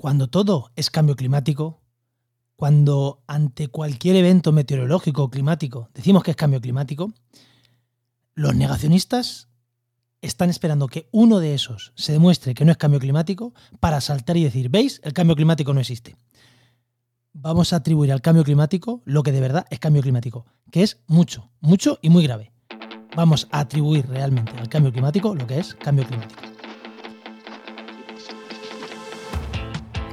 cuando todo es cambio climático, cuando ante cualquier evento meteorológico o climático decimos que es cambio climático, los negacionistas están esperando que uno de esos se demuestre que no es cambio climático para saltar y decir, ¿veis? El cambio climático no existe. Vamos a atribuir al cambio climático lo que de verdad es cambio climático, que es mucho, mucho y muy grave. Vamos a atribuir realmente al cambio climático lo que es cambio climático.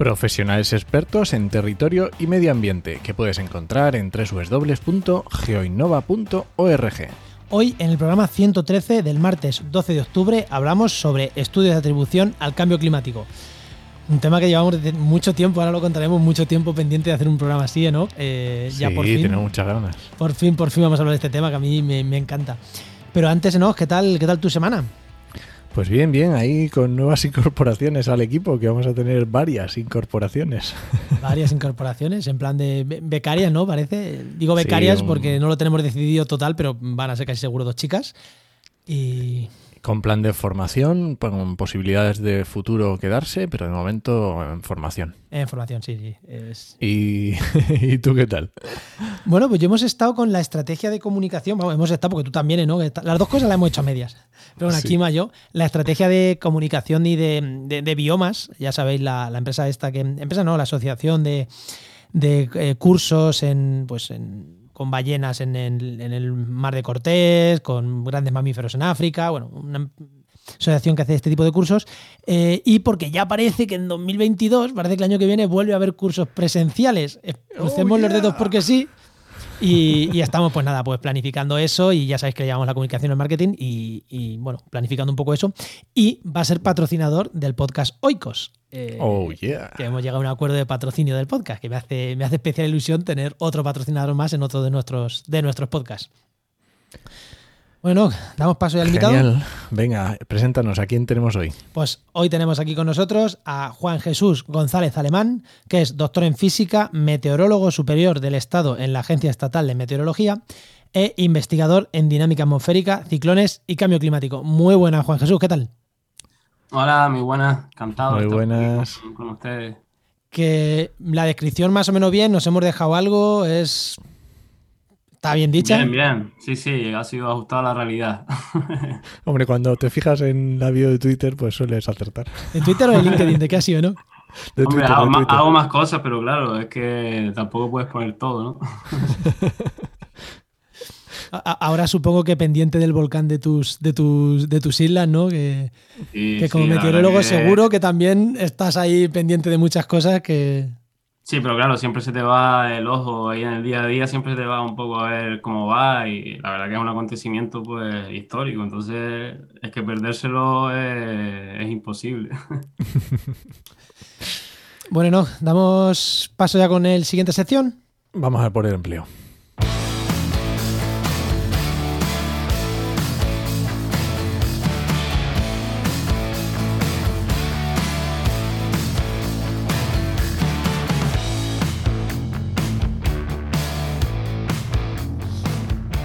Profesionales expertos en territorio y medio ambiente, que puedes encontrar en www.geoinnova.org. Hoy, en el programa 113 del martes 12 de octubre, hablamos sobre estudios de atribución al cambio climático. Un tema que llevamos desde mucho tiempo, ahora lo contaremos, mucho tiempo pendiente de hacer un programa así, ¿no? Eh, ya sí, por fin, tenemos muchas ganas. por fin, por fin vamos a hablar de este tema que a mí me, me encanta. Pero antes, ¿no? ¿Qué tal, ¿Qué tal tu semana? Pues bien, bien, ahí con nuevas incorporaciones al equipo, que vamos a tener varias incorporaciones. Varias incorporaciones, en plan de be- becarias, ¿no? Parece. Digo becarias un- porque no lo tenemos decidido total, pero van a ser casi seguro dos chicas. Y Con plan de formación, con posibilidades de futuro quedarse, pero de momento en formación. eh, formación, sí, sí. Es... ¿Y, ¿y tú qué tal? Bueno, pues yo hemos estado con la estrategia de comunicación. Vamos, hemos estado porque tú también, ¿no? Las dos cosas las hemos hecho a medias. Pero bueno, aquí Sí. yo. La estrategia de comunicación y de, de- de biomas, ya sabéis, la, la empresa esta que. Empresa no, la asociación de, de, eh, cursos en. Pues en con ballenas en el, en el mar de Cortés, con grandes mamíferos en África, bueno, una asociación que hace este tipo de cursos, eh, y porque ya parece que en 2022, parece que el año que viene vuelve a haber cursos presenciales. Eh, Crucemos Oh, los yeah. dedos porque sí. Y, y estamos, pues nada, pues planificando eso y ya sabéis que llevamos la comunicación el marketing y, y, bueno, planificando un poco eso. Y va a ser patrocinador del podcast Oikos. eh, Oh, yeah. que hemos llegado a un acuerdo de patrocinio del podcast, que me hace, me hace especial ilusión tener otro patrocinador más en otro de nuestros, de nuestros podcasts. Bueno, damos paso ya al invitado. Genial. Venga, preséntanos, ¿a quién tenemos hoy? Pues hoy tenemos aquí con nosotros a Juan Jesús González Alemán, que es doctor en física, meteorólogo superior del Estado en la Agencia Estatal de Meteorología e investigador en dinámica atmosférica, ciclones y cambio climático. Muy buena, Juan Jesús, ¿qué tal? Hola, muy buenas, encantado. Muy buenas. con ustedes. Que la descripción más o menos bien, nos hemos dejado algo, es... ¿Está bien dicha? Bien, bien. Sí, sí, ha sido ajustado a la realidad. Hombre, cuando te fijas en la bio de Twitter, pues sueles acertar. ¿De Twitter o de LinkedIn? ¿De qué ha sido, no? De Hombre, Twitter, hago, de ma- Twitter. hago más cosas, pero claro, es que tampoco puedes poner todo, ¿no? Ahora supongo que pendiente del volcán de tus, de tus, de tus islas, ¿no? Que, como meteorólogo que- seguro que también estás ahí pendiente de muchas cosas que... Sí, pero claro, siempre se te va el ojo ahí en el día a día, siempre se te va un poco a ver cómo va y la verdad que es un acontecimiento pues histórico, entonces es que perdérselo es, es imposible. Bueno, no, damos paso ya con el siguiente sección. Vamos a por el empleo.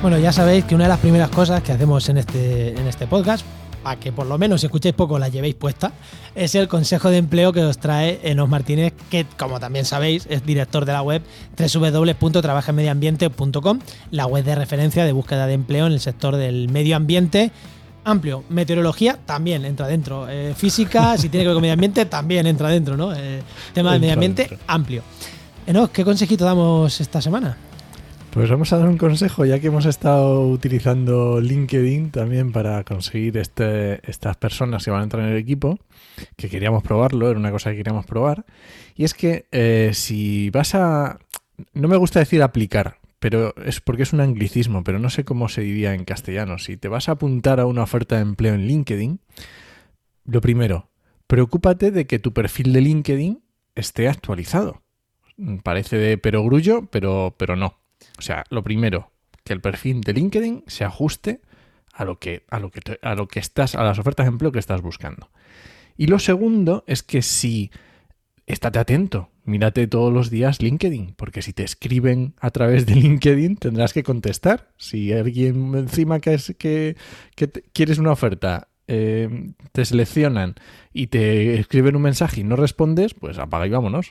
Bueno, ya sabéis que una de las primeras cosas que hacemos en este, en este podcast, para que por lo menos si escucháis poco la llevéis puesta, es el consejo de empleo que os trae Enos Martínez, que como también sabéis es director de la web www.trabajaenmedioambiente.com, la web de referencia de búsqueda de empleo en el sector del medio ambiente amplio. Meteorología también entra dentro. Eh, física, si tiene que ver con medio ambiente, también entra dentro, ¿no? Eh, tema de Entra medio ambiente dentro. amplio. Enos, ¿qué consejito damos esta semana? Pues vamos a dar un consejo, ya que hemos estado utilizando LinkedIn también para conseguir este, estas personas que van a entrar en el equipo, que queríamos probarlo, era una cosa que queríamos probar. Y es que eh, si vas a... No me gusta decir aplicar, pero es porque es un anglicismo, pero no sé cómo se diría en castellano. Si te vas a apuntar a una oferta de empleo en LinkedIn, lo primero, preocúpate de que tu perfil de LinkedIn esté actualizado. Parece de perogrullo, pero, pero no. O sea, lo primero, que el perfil de LinkedIn se ajuste a lo que, a lo que, te- a lo que estás, a las ofertas de empleo que estás buscando. Y lo segundo es que si estate atento, mírate todos los días LinkedIn, porque si te escriben a través de LinkedIn tendrás que contestar. Si alguien encima que, es, que, te- quieres una oferta, eh, te seleccionan y te escriben un mensaje y no respondes, pues apaga y vámonos.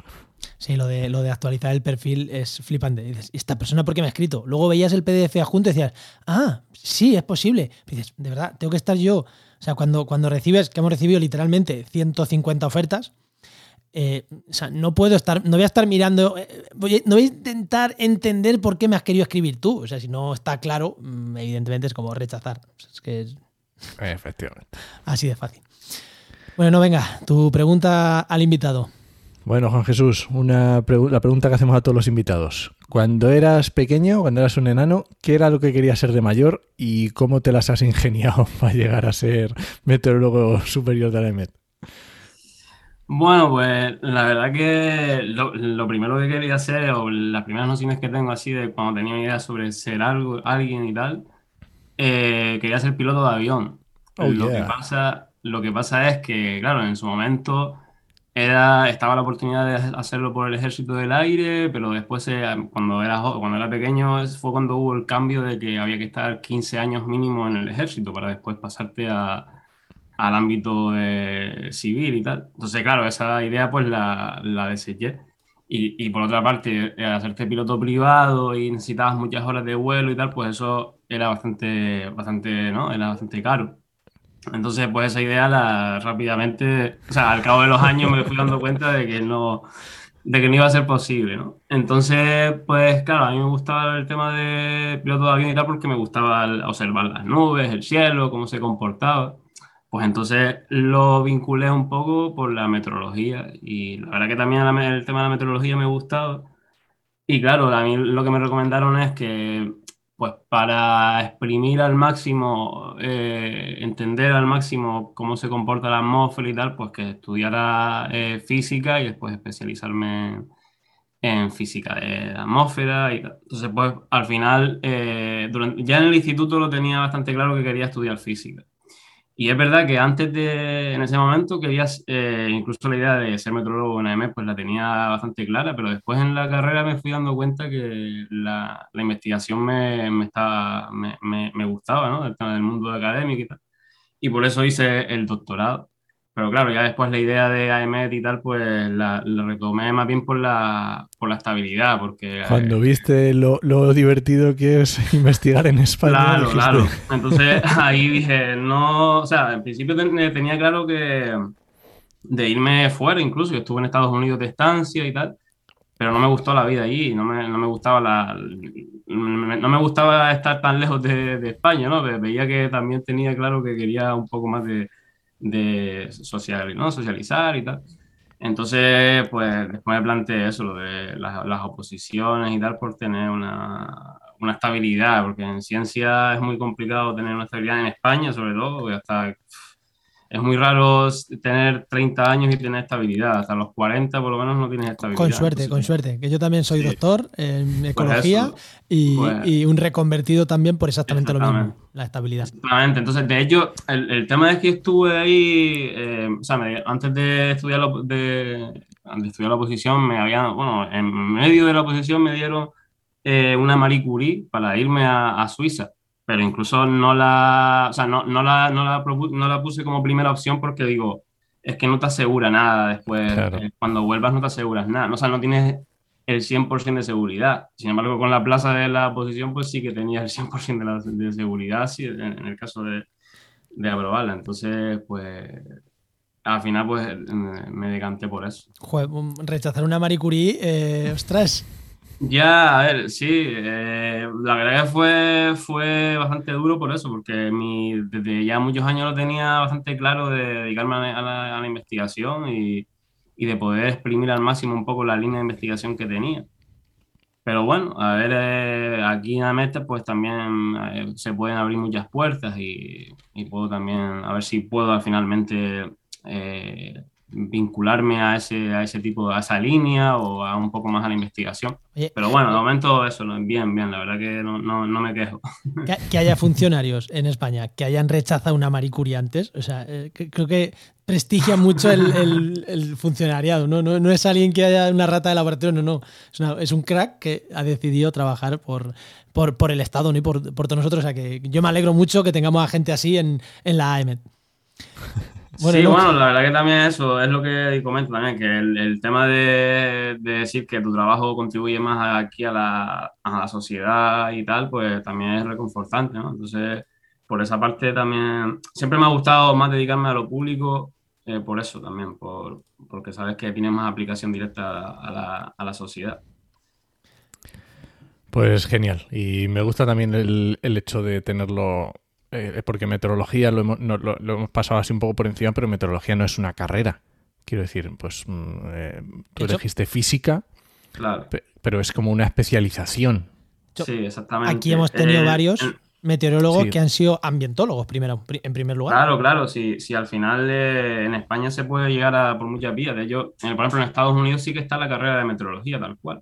Sí, lo de, lo de actualizar el perfil es flipante. Dices, ¿y esta persona por qué me ha escrito? Luego veías el PDF adjunto y decías, ah, sí, es posible. Dices, de verdad, tengo que estar yo. O sea, cuando, cuando recibes, que hemos recibido literalmente 150 ofertas, eh, o sea, no puedo estar, no voy a estar mirando, eh, voy no voy a intentar entender por qué me has querido escribir tú. O sea, si no está claro, mm, evidentemente es como rechazar. Es que es Efectivamente. así de fácil. Bueno, no, venga, tu pregunta al invitado. Bueno, Juan Jesús, una pregu- la pregunta que hacemos a todos los invitados. Cuando eras pequeño, cuando eras un enano, ¿qué era lo que querías ser de mayor y cómo te las has ingeniado para llegar a ser meteorólogo superior de la EMET? Bueno, pues la verdad que lo, lo primero que quería hacer, o las primeras nociones que tengo así de cuando tenía idea sobre ser algo, alguien y tal, eh, quería ser piloto de avión. Oh, lo yeah. que pasa, lo que pasa es que, claro, en su momento era, estaba la oportunidad de hacerlo por el ejército del aire, pero después, eh, cuando era, cuando era pequeño, fue cuando hubo el cambio de que había que estar 15 años mínimo en el ejército para después pasarte a, al ámbito eh, civil y tal. Entonces, claro, esa idea pues la, la deseché. Y, y por otra parte, eh, hacerte piloto privado y necesitabas muchas horas de vuelo y tal, pues eso era bastante, bastante, ¿no? Era bastante caro. Entonces, pues esa idea la rápidamente, o sea, al cabo de los años me fui dando cuenta de que no, de que no iba a ser posible, ¿no? Entonces, pues claro, a mí me gustaba el tema de piloto de avión y tal porque me gustaba observar las nubes, el cielo, cómo se comportaba. Pues entonces lo vinculé un poco por la meteorología y la verdad que también el tema de la meteorología me gustaba. Y claro, a mí lo que me recomendaron es que, pues para exprimir al máximo, eh, entender al máximo cómo se comporta la atmósfera y tal, pues que estudiara eh, física y después especializarme en física de la atmósfera y tal. Entonces, pues al final, eh, durante- ya en el instituto lo tenía bastante claro que quería estudiar física. Y es verdad que antes de, en ese momento, querías, eh, incluso la idea de ser metrólogo en AEMET, pues la tenía bastante clara, pero después en la carrera me fui dando cuenta que la, la investigación me, me, estaba, me, me, me gustaba, ¿no? El tema del mundo académico y tal. Y por eso hice el doctorado. Pero claro, ya después la idea de AEMET y tal, pues la, la retomé más bien por la, por la estabilidad, porque... eh, Cuando viste lo, lo divertido que es investigar en España. Claro, dijiste, claro. Entonces ahí dije, no, o sea, en principio ten- tenía claro que de irme fuera, incluso, yo estuve en Estados Unidos de estancia y tal, pero no me gustó la vida allí, no me, no me gustaba la, no me gustaba estar tan lejos de, de España, ¿no? Ve- Veía que también tenía claro que quería un poco más de, de social, ¿no? socializar y tal. Entonces, pues después me planteé eso, lo de las, las oposiciones y tal, por tener una, una estabilidad, porque en ciencia es muy complicado tener una estabilidad en España, sobre todo, porque hasta es muy raro tener 30 años y tener estabilidad, hasta los 40 por lo menos no tienes estabilidad. Con suerte, Entonces, con suerte. Que yo también soy Sí. doctor en ecología eso, y, pues- y un reconvertido también por exactamente, lo mismo, la estabilidad. Exactamente, entonces de hecho el, el tema es que estuve ahí, eh, o sea, me- antes de estudiar, la, op- de, antes de estudiar la oposición, me habían, bueno, en medio de la oposición me dieron eh, una Marie Curie para irme a, a Suiza, pero incluso no la, o sea, no, no la, no la, propu- no la puse como primera opción porque digo, es que no te asegura nada después, Claro. eh, cuando vuelvas no te aseguras nada, o sea, no tienes el 100% de seguridad. Sin embargo, con la plaza de la oposición, pues sí que tenía el 100% de, la, de seguridad, sí, en, en el caso de, de aprobarla. Entonces, pues, al final, pues, me, decanté por eso. Joder, rechazar una Marie Curie, eh, ostras. Ya, a ver, sí, eh, la verdad que fue, fue bastante duro por eso, porque mi, desde ya muchos años lo tenía bastante claro de dedicarme a la, a la- investigación y, y de poder exprimir al máximo un poco la línea de investigación que tenía. Pero bueno, a ver, eh, aquí en Amete pues también eh, se pueden abrir muchas puertas y, y puedo también, a ver si puedo finalmente eh, vincularme a ese, a ese tipo, a esa línea o a un poco más a la investigación. Pero bueno, de momento eso, bien, bien, la verdad que no, no, no me quejo. Que, haya funcionarios en España que hayan rechazado una Marie Curie antes, o sea, eh, creo que prestigia mucho el, el, funcionariado, ¿no? ¿no? ¿no? es alguien que haya una rata de laboratorio, no, no, es, es un crack que ha decidido trabajar por, por, por el Estado ¿no? y por, por, todos nosotros, o sea, que yo me alegro mucho que tengamos a gente así en, en la AEMET. Bueno, sí, bueno, la verdad que también eso es lo que comento también, que el, tema de, decir que tu trabajo contribuye más aquí a la, a la, sociedad y tal, pues también es reconfortante, ¿no? Entonces, por esa parte también, siempre me ha gustado más dedicarme a lo público, eh, por eso también, por, porque sabes que tiene más aplicación directa a la, a la sociedad. Pues genial. Y me gusta también el, el hecho de tenerlo eh, porque meteorología lo hemos, lo, hemos, pasado así un poco por encima, pero meteorología no es una carrera. Quiero decir, pues mm, eh, tú elegiste física, pero es como una especialización. Sí, exactamente. Aquí hemos tenido eh, varios meteorólogos que han sido ambientólogos primero, en primer lugar. Claro, claro, si, si al final en España se puede llegar a por muchas vías. De hecho, por ejemplo, en Estados Unidos sí que está la carrera de meteorología, tal cual.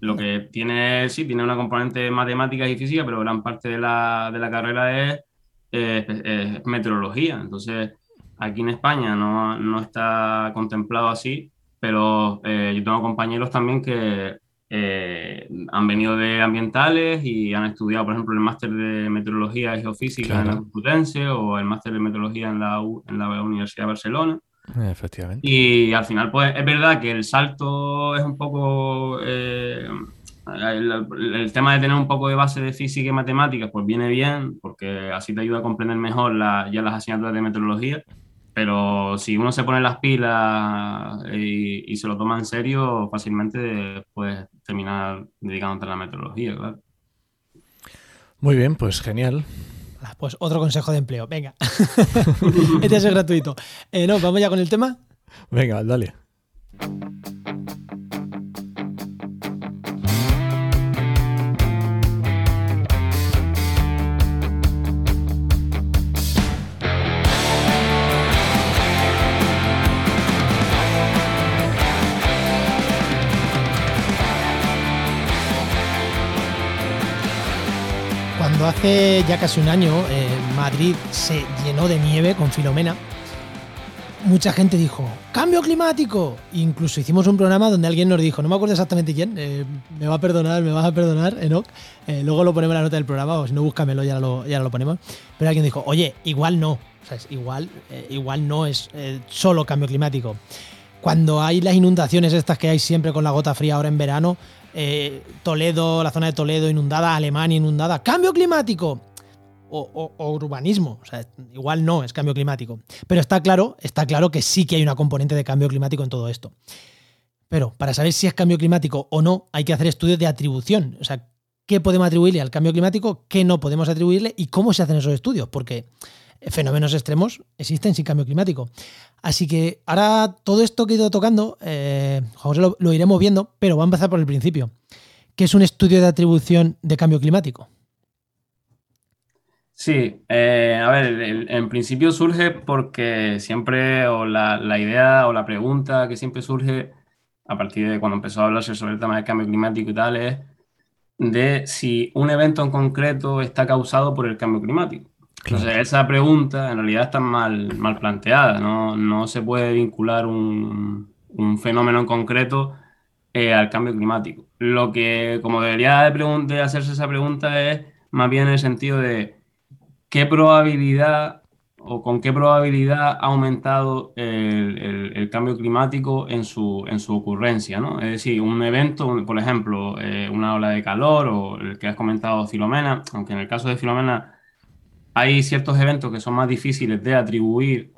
Lo que tiene, sí, tiene una componente matemáticas y física, pero gran parte de la, de la carrera es es meteorología. Entonces, aquí en España no, no está contemplado así, pero eh, yo tengo compañeros también que eh, han venido de ambientales y han estudiado, por ejemplo, el máster de meteorología y geofísica en la Complutense o el máster de meteorología en la, en la Universidad de Barcelona. Efectivamente. Y al final, pues es verdad que el salto es un poco eh, el, tema de tener un poco de base de física y matemáticas, pues viene bien, porque así te ayuda a comprender mejor ya las asignaturas de meteorología. Pero si uno se pone las pilas y, se lo toma en serio, fácilmente puedes terminar dedicándote a la meteorología, claro. Muy bien, pues genial. Ah, pues otro consejo de empleo, venga. este es gratuito. Eh, no, vamos ya con el tema. Venga, dale. Hace ya casi un año eh, Madrid se llenó de nieve con Filomena, mucha gente dijo, cambio climático. Incluso hicimos un programa donde alguien nos dijo, no me acuerdo exactamente quién, eh, me va a perdonar, me vas a perdonar, Enoch. Eh, luego lo ponemos en la nota del programa, o si no, búscamelo, ya lo, ya lo ponemos. Pero alguien dijo, oye, igual no, igual, igual no es solo cambio climático. Cuando hay las inundaciones estas que hay siempre con la gota fría ahora en verano, eh, Toledo, la zona de Toledo inundada, Alemania inundada, cambio climático. O, urbanismo, o sea, igual no es cambio climático. Pero está claro, está claro que sí que hay una componente de cambio climático en todo esto. Pero para saber si es cambio climático o no, hay que hacer estudios de atribución. O sea, qué podemos atribuirle al cambio climático, qué no podemos atribuirle y cómo se hacen esos estudios. Porque fenómenos extremos existen sin cambio climático. Así que ahora todo esto que he ido tocando, eh, José lo, iremos viendo, pero va a empezar por el principio. ¿Qué es un estudio de atribución de cambio climático? Sí, eh, a ver, en principio surge porque siempre, o la, la, idea o la pregunta que siempre surge a partir de cuando empezó a hablarse sobre el tema del cambio climático y tal es de si un evento en concreto está causado por el cambio climático. Entonces, esa pregunta en realidad está mal, mal planteada, ¿no? no se puede vincular un, un fenómeno en concreto eh, al cambio climático. Lo que, como debería de, hacerse esa pregunta, es más bien en el sentido de qué probabilidad o con qué probabilidad ha aumentado el, el, cambio climático en su, en su ocurrencia, ¿no? Es decir, un evento, por ejemplo, eh, una ola de calor o el que has comentado Filomena, aunque en el caso de Filomena hay ciertos eventos que son más difíciles de atribuir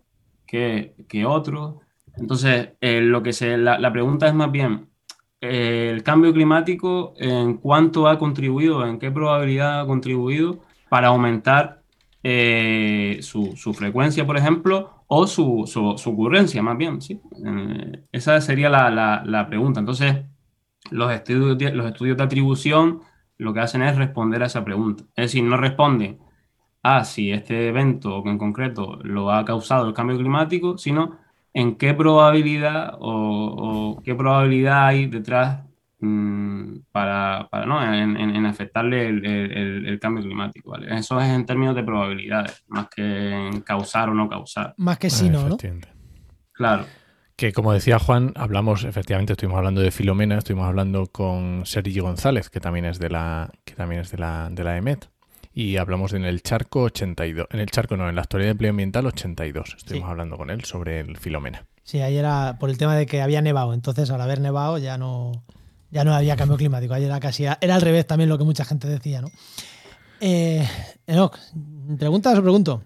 que, otros. Entonces, eh, lo que se, la, pregunta es más bien, eh, el cambio climático, ¿en cuánto ha contribuido, en qué probabilidad ha contribuido para aumentar eh, su, frecuencia, por ejemplo, o su, ocurrencia, más bien? ¿sí? esa sería la, pregunta. Entonces, los estudios, los estudios de atribución lo que hacen es responder a esa pregunta. Es decir, no responden a si este evento en concreto lo ha causado el cambio climático, sino en qué probabilidad o, qué probabilidad hay detrás mm, para, ¿no? en, afectarle el, cambio climático. Eso es en términos de probabilidades, más que en causar o no causar. Más que si no, ¿no? Claro. Que como decía Juan, hablamos, efectivamente, estuvimos hablando de Filomena, estuvimos hablando con Sergi González, que también es de la, que también es de la, de la EMET. Y hablamos en el charco 82, en el charco no, en la historia de empleo ambiental 82. Estuvimos hablando con él sobre el Filomena. Sí, ahí era por el tema de que había nevado, entonces al haber nevado ya no, ya no había cambio climático. Ahí era casi, era al revés también lo que mucha gente decía, ¿no? Eh, Enoch, ¿preguntas o pregunto?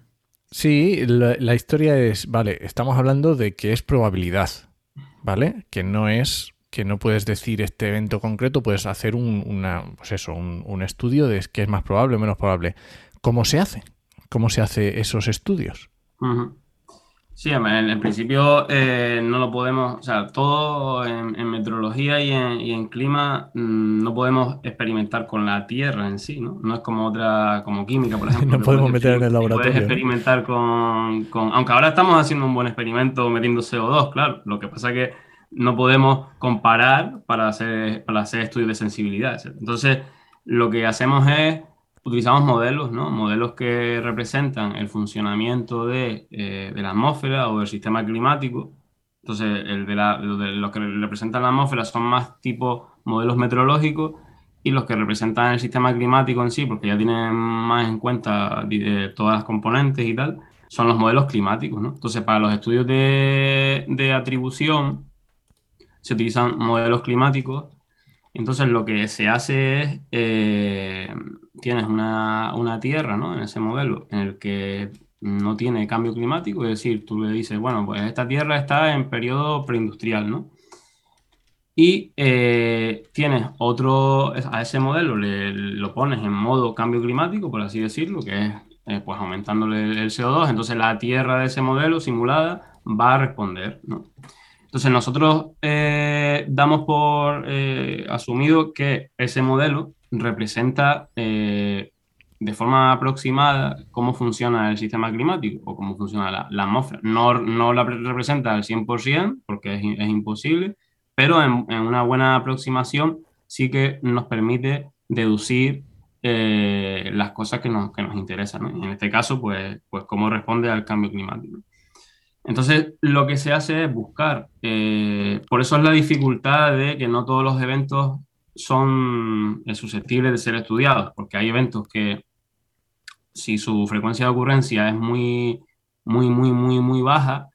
Sí, la, historia es, vale, estamos hablando de que es probabilidad, ¿vale? Que no es, que no puedes decir este evento concreto, puedes hacer un, una, pues eso, un, estudio de qué es más probable o menos probable. ¿Cómo se hace? ¿Cómo se hace esos estudios? Sí, en, principio eh, no lo podemos, o sea, todo en, meteorología y en, clima mm, no podemos experimentar con la Tierra en sí, ¿no? No es como otra, como química, por ejemplo. no podemos meter en el laboratorio. Puedes experimentar con, aunque ahora estamos haciendo un buen experimento metiendo CO2, claro. Lo que pasa es que no podemos comparar para hacer, para hacer estudios de sensibilidad. Entonces, lo que hacemos es utilizamos modelos, ¿no? Modelos que representan el funcionamiento de, eh, de, la atmósfera o del sistema climático. Entonces, el de, la, los que representan la atmósfera son más tipo modelos meteorológicos y los que representan el sistema climático en sí, porque ya tienen más en cuenta todas las componentes y tal, son los modelos climáticos, ¿no? Entonces, para los estudios de, de atribución se utilizan modelos climáticos. Entonces, lo que se hace es eh, tienes una, una, tierra, ¿no? En ese modelo, en el que no tiene cambio climático, es decir, tú le dices, bueno, pues esta tierra está en periodo preindustrial, ¿no? Y eh, tienes otro, a ese modelo le, lo pones en modo cambio climático, por así decirlo, que es eh, pues aumentándole el CO2, entonces la tierra de ese modelo simulada va a responder, ¿no? Entonces nosotros eh, damos por asumido que ese modelo representa eh, de forma aproximada cómo funciona el sistema climático o cómo funciona la, atmósfera. No, no, la representa al 100% porque es, imposible, pero en, una buena aproximación sí que nos permite deducir eh, las cosas que nos, que nos interesan. En este caso, pues, pues cómo responde al cambio climático. Entonces, lo que se hace es buscar, eh, por eso es la dificultad de que no todos los eventos son eh, susceptibles de ser estudiados, porque hay eventos que si su frecuencia de ocurrencia es muy, muy, muy, muy, muy baja,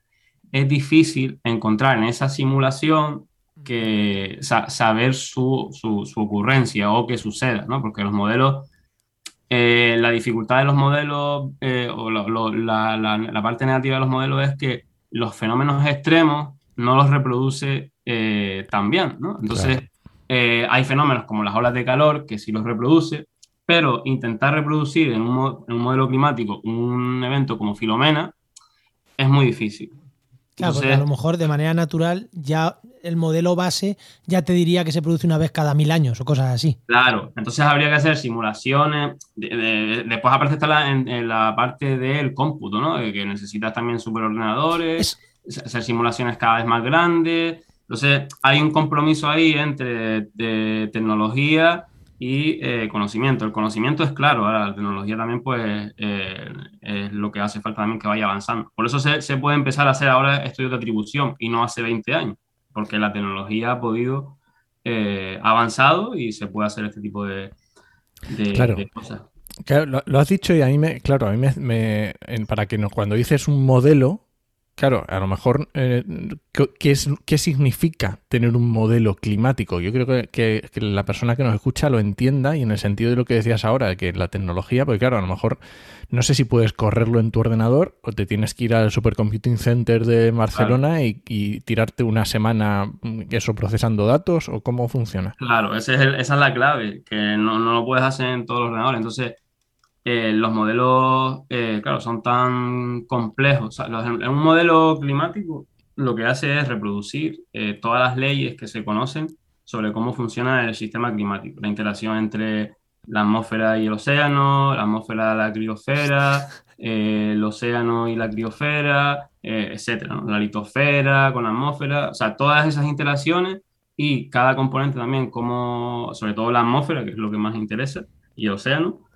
es difícil encontrar en esa simulación que saber su, su, ocurrencia o que suceda, ¿no? Porque los modelos, eh, la dificultad de los modelos eh, o la, la, parte negativa de los modelos es que los fenómenos extremos no los reproduce tan bien, ¿no? Entonces, eh, hay fenómenos como las olas de calor que sí los reproduce, pero intentar reproducir en un, modelo climático un evento como Filomena es muy difícil. Claro, porque a lo mejor de manera natural ya el modelo base ya te diría que se produce una vez cada mil años o cosas así. Claro, entonces habría que hacer simulaciones. después aparece está en, la parte del cómputo, ¿no? que necesitas también superordenadores, hacer simulaciones cada vez más grandes. Entonces, hay un compromiso ahí entre tecnología y eh, conocimiento. El conocimiento es claro, ahora la tecnología también pues eh, es lo que hace falta también que vaya avanzando. Por eso se, puede empezar a hacer ahora estudios de atribución y no hace 20 años, porque la tecnología ha podido eh, avanzado y se puede hacer este tipo de, cosas. Claro, lo, has dicho y a mí me, claro, a mí me, para que no, cuando dices un modelo, Claro, a lo mejor, eh, ¿qué, es, ¿qué significa tener un modelo climático? Yo creo que, la persona que nos escucha lo entienda y en el sentido de lo que decías ahora, de que la tecnología, porque claro, a lo mejor no sé si puedes correrlo en tu ordenador o te tienes que ir al Supercomputing Center de Barcelona y, tirarte una semana mm, eso procesando datos o cómo funciona. Claro, esa es la clave, que no, no lo puedes hacer en todos los ordenadores. Entonces, eh, los modelos, eh, claro, son tan complejos. en un modelo climático lo que hace es reproducir eh, todas las leyes que se conocen sobre cómo funciona el sistema climático, la interacción entre la atmósfera y el océano, la atmósfera, la criosfera, eh, el océano y la criosfera, eh, etcétera, la litosfera con la atmósfera, o sea, todas esas interacciones y cada componente también, como, sobre todo la atmósfera, que es lo que más interesa, y el océano,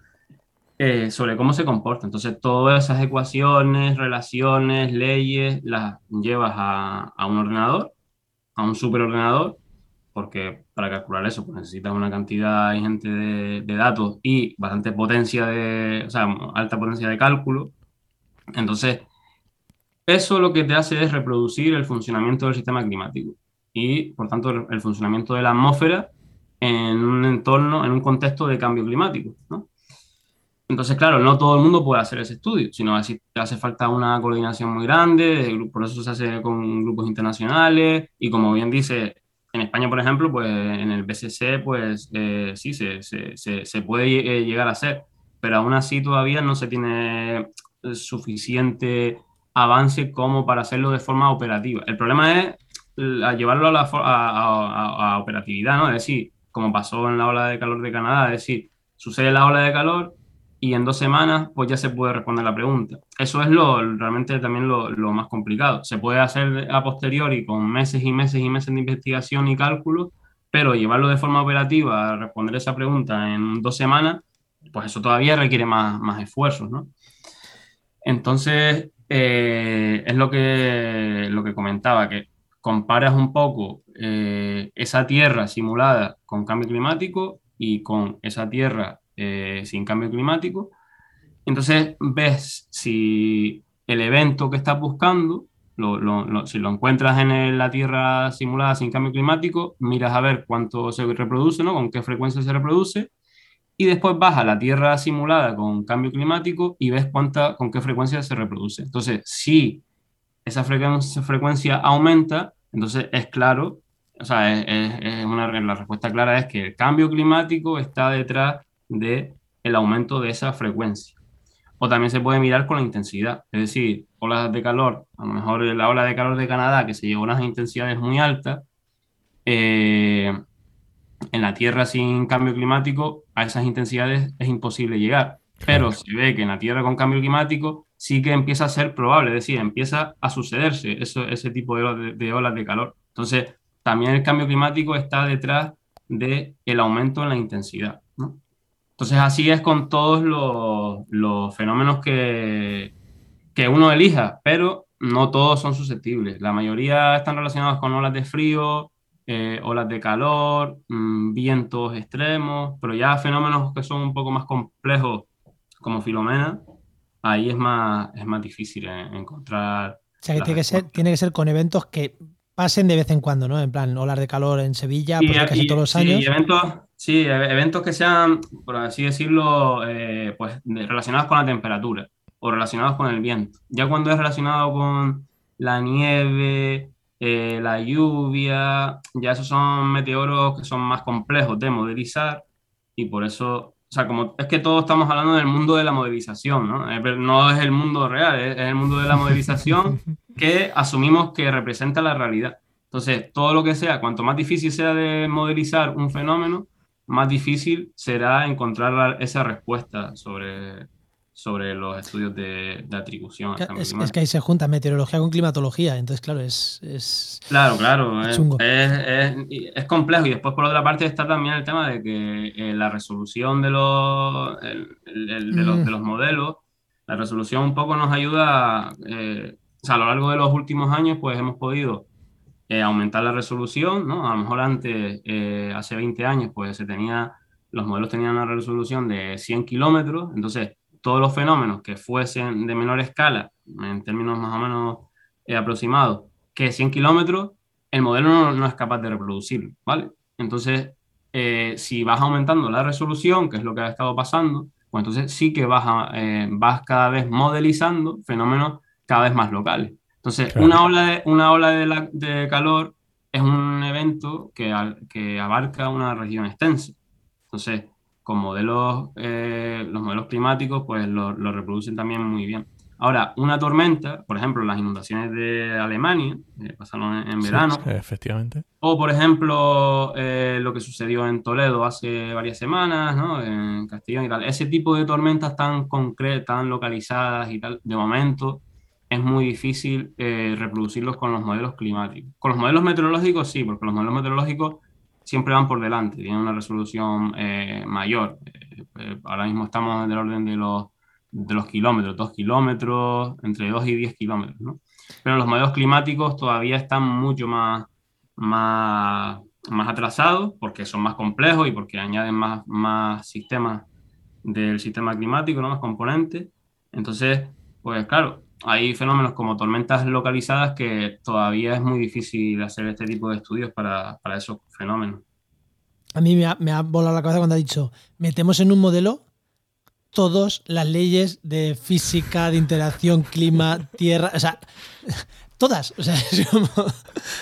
eh, sobre cómo se comporta. Entonces, todas esas ecuaciones, relaciones, leyes, las llevas a, a un ordenador, a un superordenador, porque para calcular eso pues necesitas una cantidad ingente de, de, datos y bastante potencia de, o sea, alta potencia de cálculo. Entonces, eso lo que te hace es reproducir el funcionamiento del sistema climático y, por tanto, el, funcionamiento de la atmósfera en un entorno, en un contexto de cambio climático, ¿no? Entonces, claro, no todo el mundo puede hacer ese estudio, sino así hace falta una coordinación muy grande, por eso se hace con grupos internacionales y como bien dice, en España, por ejemplo, pues en el BCC, pues eh, sí, se, se, se, puede eh, llegar a hacer, pero aún así todavía no se tiene suficiente avance como para hacerlo de forma operativa. El problema es llevarlo a, la, a, a, operatividad, ¿no? Es decir, como pasó en la ola de calor de Canadá, es decir, sucede la ola de calor, y en dos semanas pues ya se puede responder la pregunta. Eso es lo, realmente también lo, más complicado. Se puede hacer a posteriori con meses y meses y meses de investigación y cálculo, pero llevarlo de forma operativa a responder esa pregunta en dos semanas, pues eso todavía requiere más, más esfuerzos, ¿no? Entonces, eh, es lo que, lo que comentaba, que comparas un poco eh, esa tierra simulada con cambio climático y con esa tierra eh, sin cambio climático. Entonces ves si el evento que estás buscando, si lo encuentras en la Tierra simulada sin cambio climático, miras a ver cuánto se reproduce, ¿no? con qué frecuencia se reproduce, y después vas a la Tierra simulada con cambio climático y ves cuánta, con qué frecuencia se reproduce. Entonces, si esa frecuencia, aumenta, entonces es claro, o sea, es, una, la respuesta clara es que el cambio climático está detrás de el aumento de esa frecuencia. O también se puede mirar con la intensidad, es decir, olas de calor, a lo mejor la ola de calor de Canadá, que se llevó a unas intensidades muy altas, eh, en la Tierra sin cambio climático, a esas intensidades es imposible llegar. Pero se ve que en la Tierra con cambio climático sí que empieza a ser probable, es decir, empieza a sucederse eso, ese tipo de, de, olas de calor. Entonces, también el cambio climático está detrás del el aumento en la intensidad. Entonces así es con todos los, fenómenos que, que, uno elija, pero no todos son susceptibles. La mayoría están relacionados con olas de frío, eh, olas de calor, mm, vientos extremos, pero ya fenómenos que son un poco más complejos, como Filomena, ahí es más, es más difícil encontrar. O sea, que tiene que, ser, tiene que ser con eventos que pasen de vez en cuando, ¿no? En plan, olas de calor en Sevilla, pues casi todos los años. Sí, eventos, sí, e-, eventos que sean, por así decirlo, eh, pues relacionados con la temperatura o relacionados con el viento. Ya cuando es relacionado con la nieve, eh, la lluvia, ya esos son meteoros que son más complejos de modelizar y por eso, o sea, como es que todos estamos hablando del mundo de la modelización, ¿no? Eh, no es el mundo real, es el mundo de la modelización que asumimos que representa la realidad. Entonces, todo lo que sea, cuanto más difícil sea de modelizar un fenómeno, más difícil será encontrar esa respuesta sobre, sobre los estudios de, atribución. Es, es, que ahí se junta meteorología con climatología, entonces claro, es... es claro, claro, es, es, complejo y después por otra parte está también el tema de que eh, la resolución de los, de, los, mm. de, los, modelos, la resolución un poco nos ayuda eh, o sea, a lo largo de los últimos años, pues hemos podido eh, aumentar la resolución, ¿no? A lo mejor antes, eh, hace 20 años, pues se tenía, los modelos tenían una resolución de 100 kilómetros, entonces todos los fenómenos que fuesen de menor escala, en términos más o menos eh, aproximados, que 100 kilómetros, el modelo no, es capaz de reproducirlo, ¿vale? Entonces, si vas aumentando la resolución, que es lo que ha estado pasando, pues entonces sí que vas, a, vas cada vez modelizando fenómenos cada vez más locales. Entonces, una ola, de, una ola de, de, calor es un evento que, que abarca una región extensa. Entonces, con modelos, eh, los modelos climáticos, pues lo, lo, reproducen también muy bien. Ahora, una tormenta, por ejemplo, las inundaciones de Alemania, eh, pasaron en, verano. efectivamente. O, por ejemplo, eh, lo que sucedió en Toledo hace varias semanas, ¿no? En Castellón y tal. Ese tipo de tormentas tan concretas, tan localizadas y tal, de momento, es muy difícil eh, reproducirlos con los modelos climáticos. Con los modelos meteorológicos sí, porque los modelos meteorológicos siempre van por delante, tienen una resolución mayor. ahora mismo estamos en el orden de los de los kilómetros, dos kilómetros, entre 2 y 10 kilómetros, ¿no? Pero los modelos climáticos todavía están mucho más, más, más atrasados porque son más complejos y porque añaden más, más sistemas del sistema climático, ¿no? más componentes. Entonces, pues claro, hay fenómenos como tormentas localizadas que todavía es muy difícil hacer este tipo de estudios para, para esos fenómenos. A mí me ha, me ha volado la cabeza cuando ha dicho, metemos en un modelo todas las leyes de física, de interacción, clima, tierra, o sea, todas. O sea,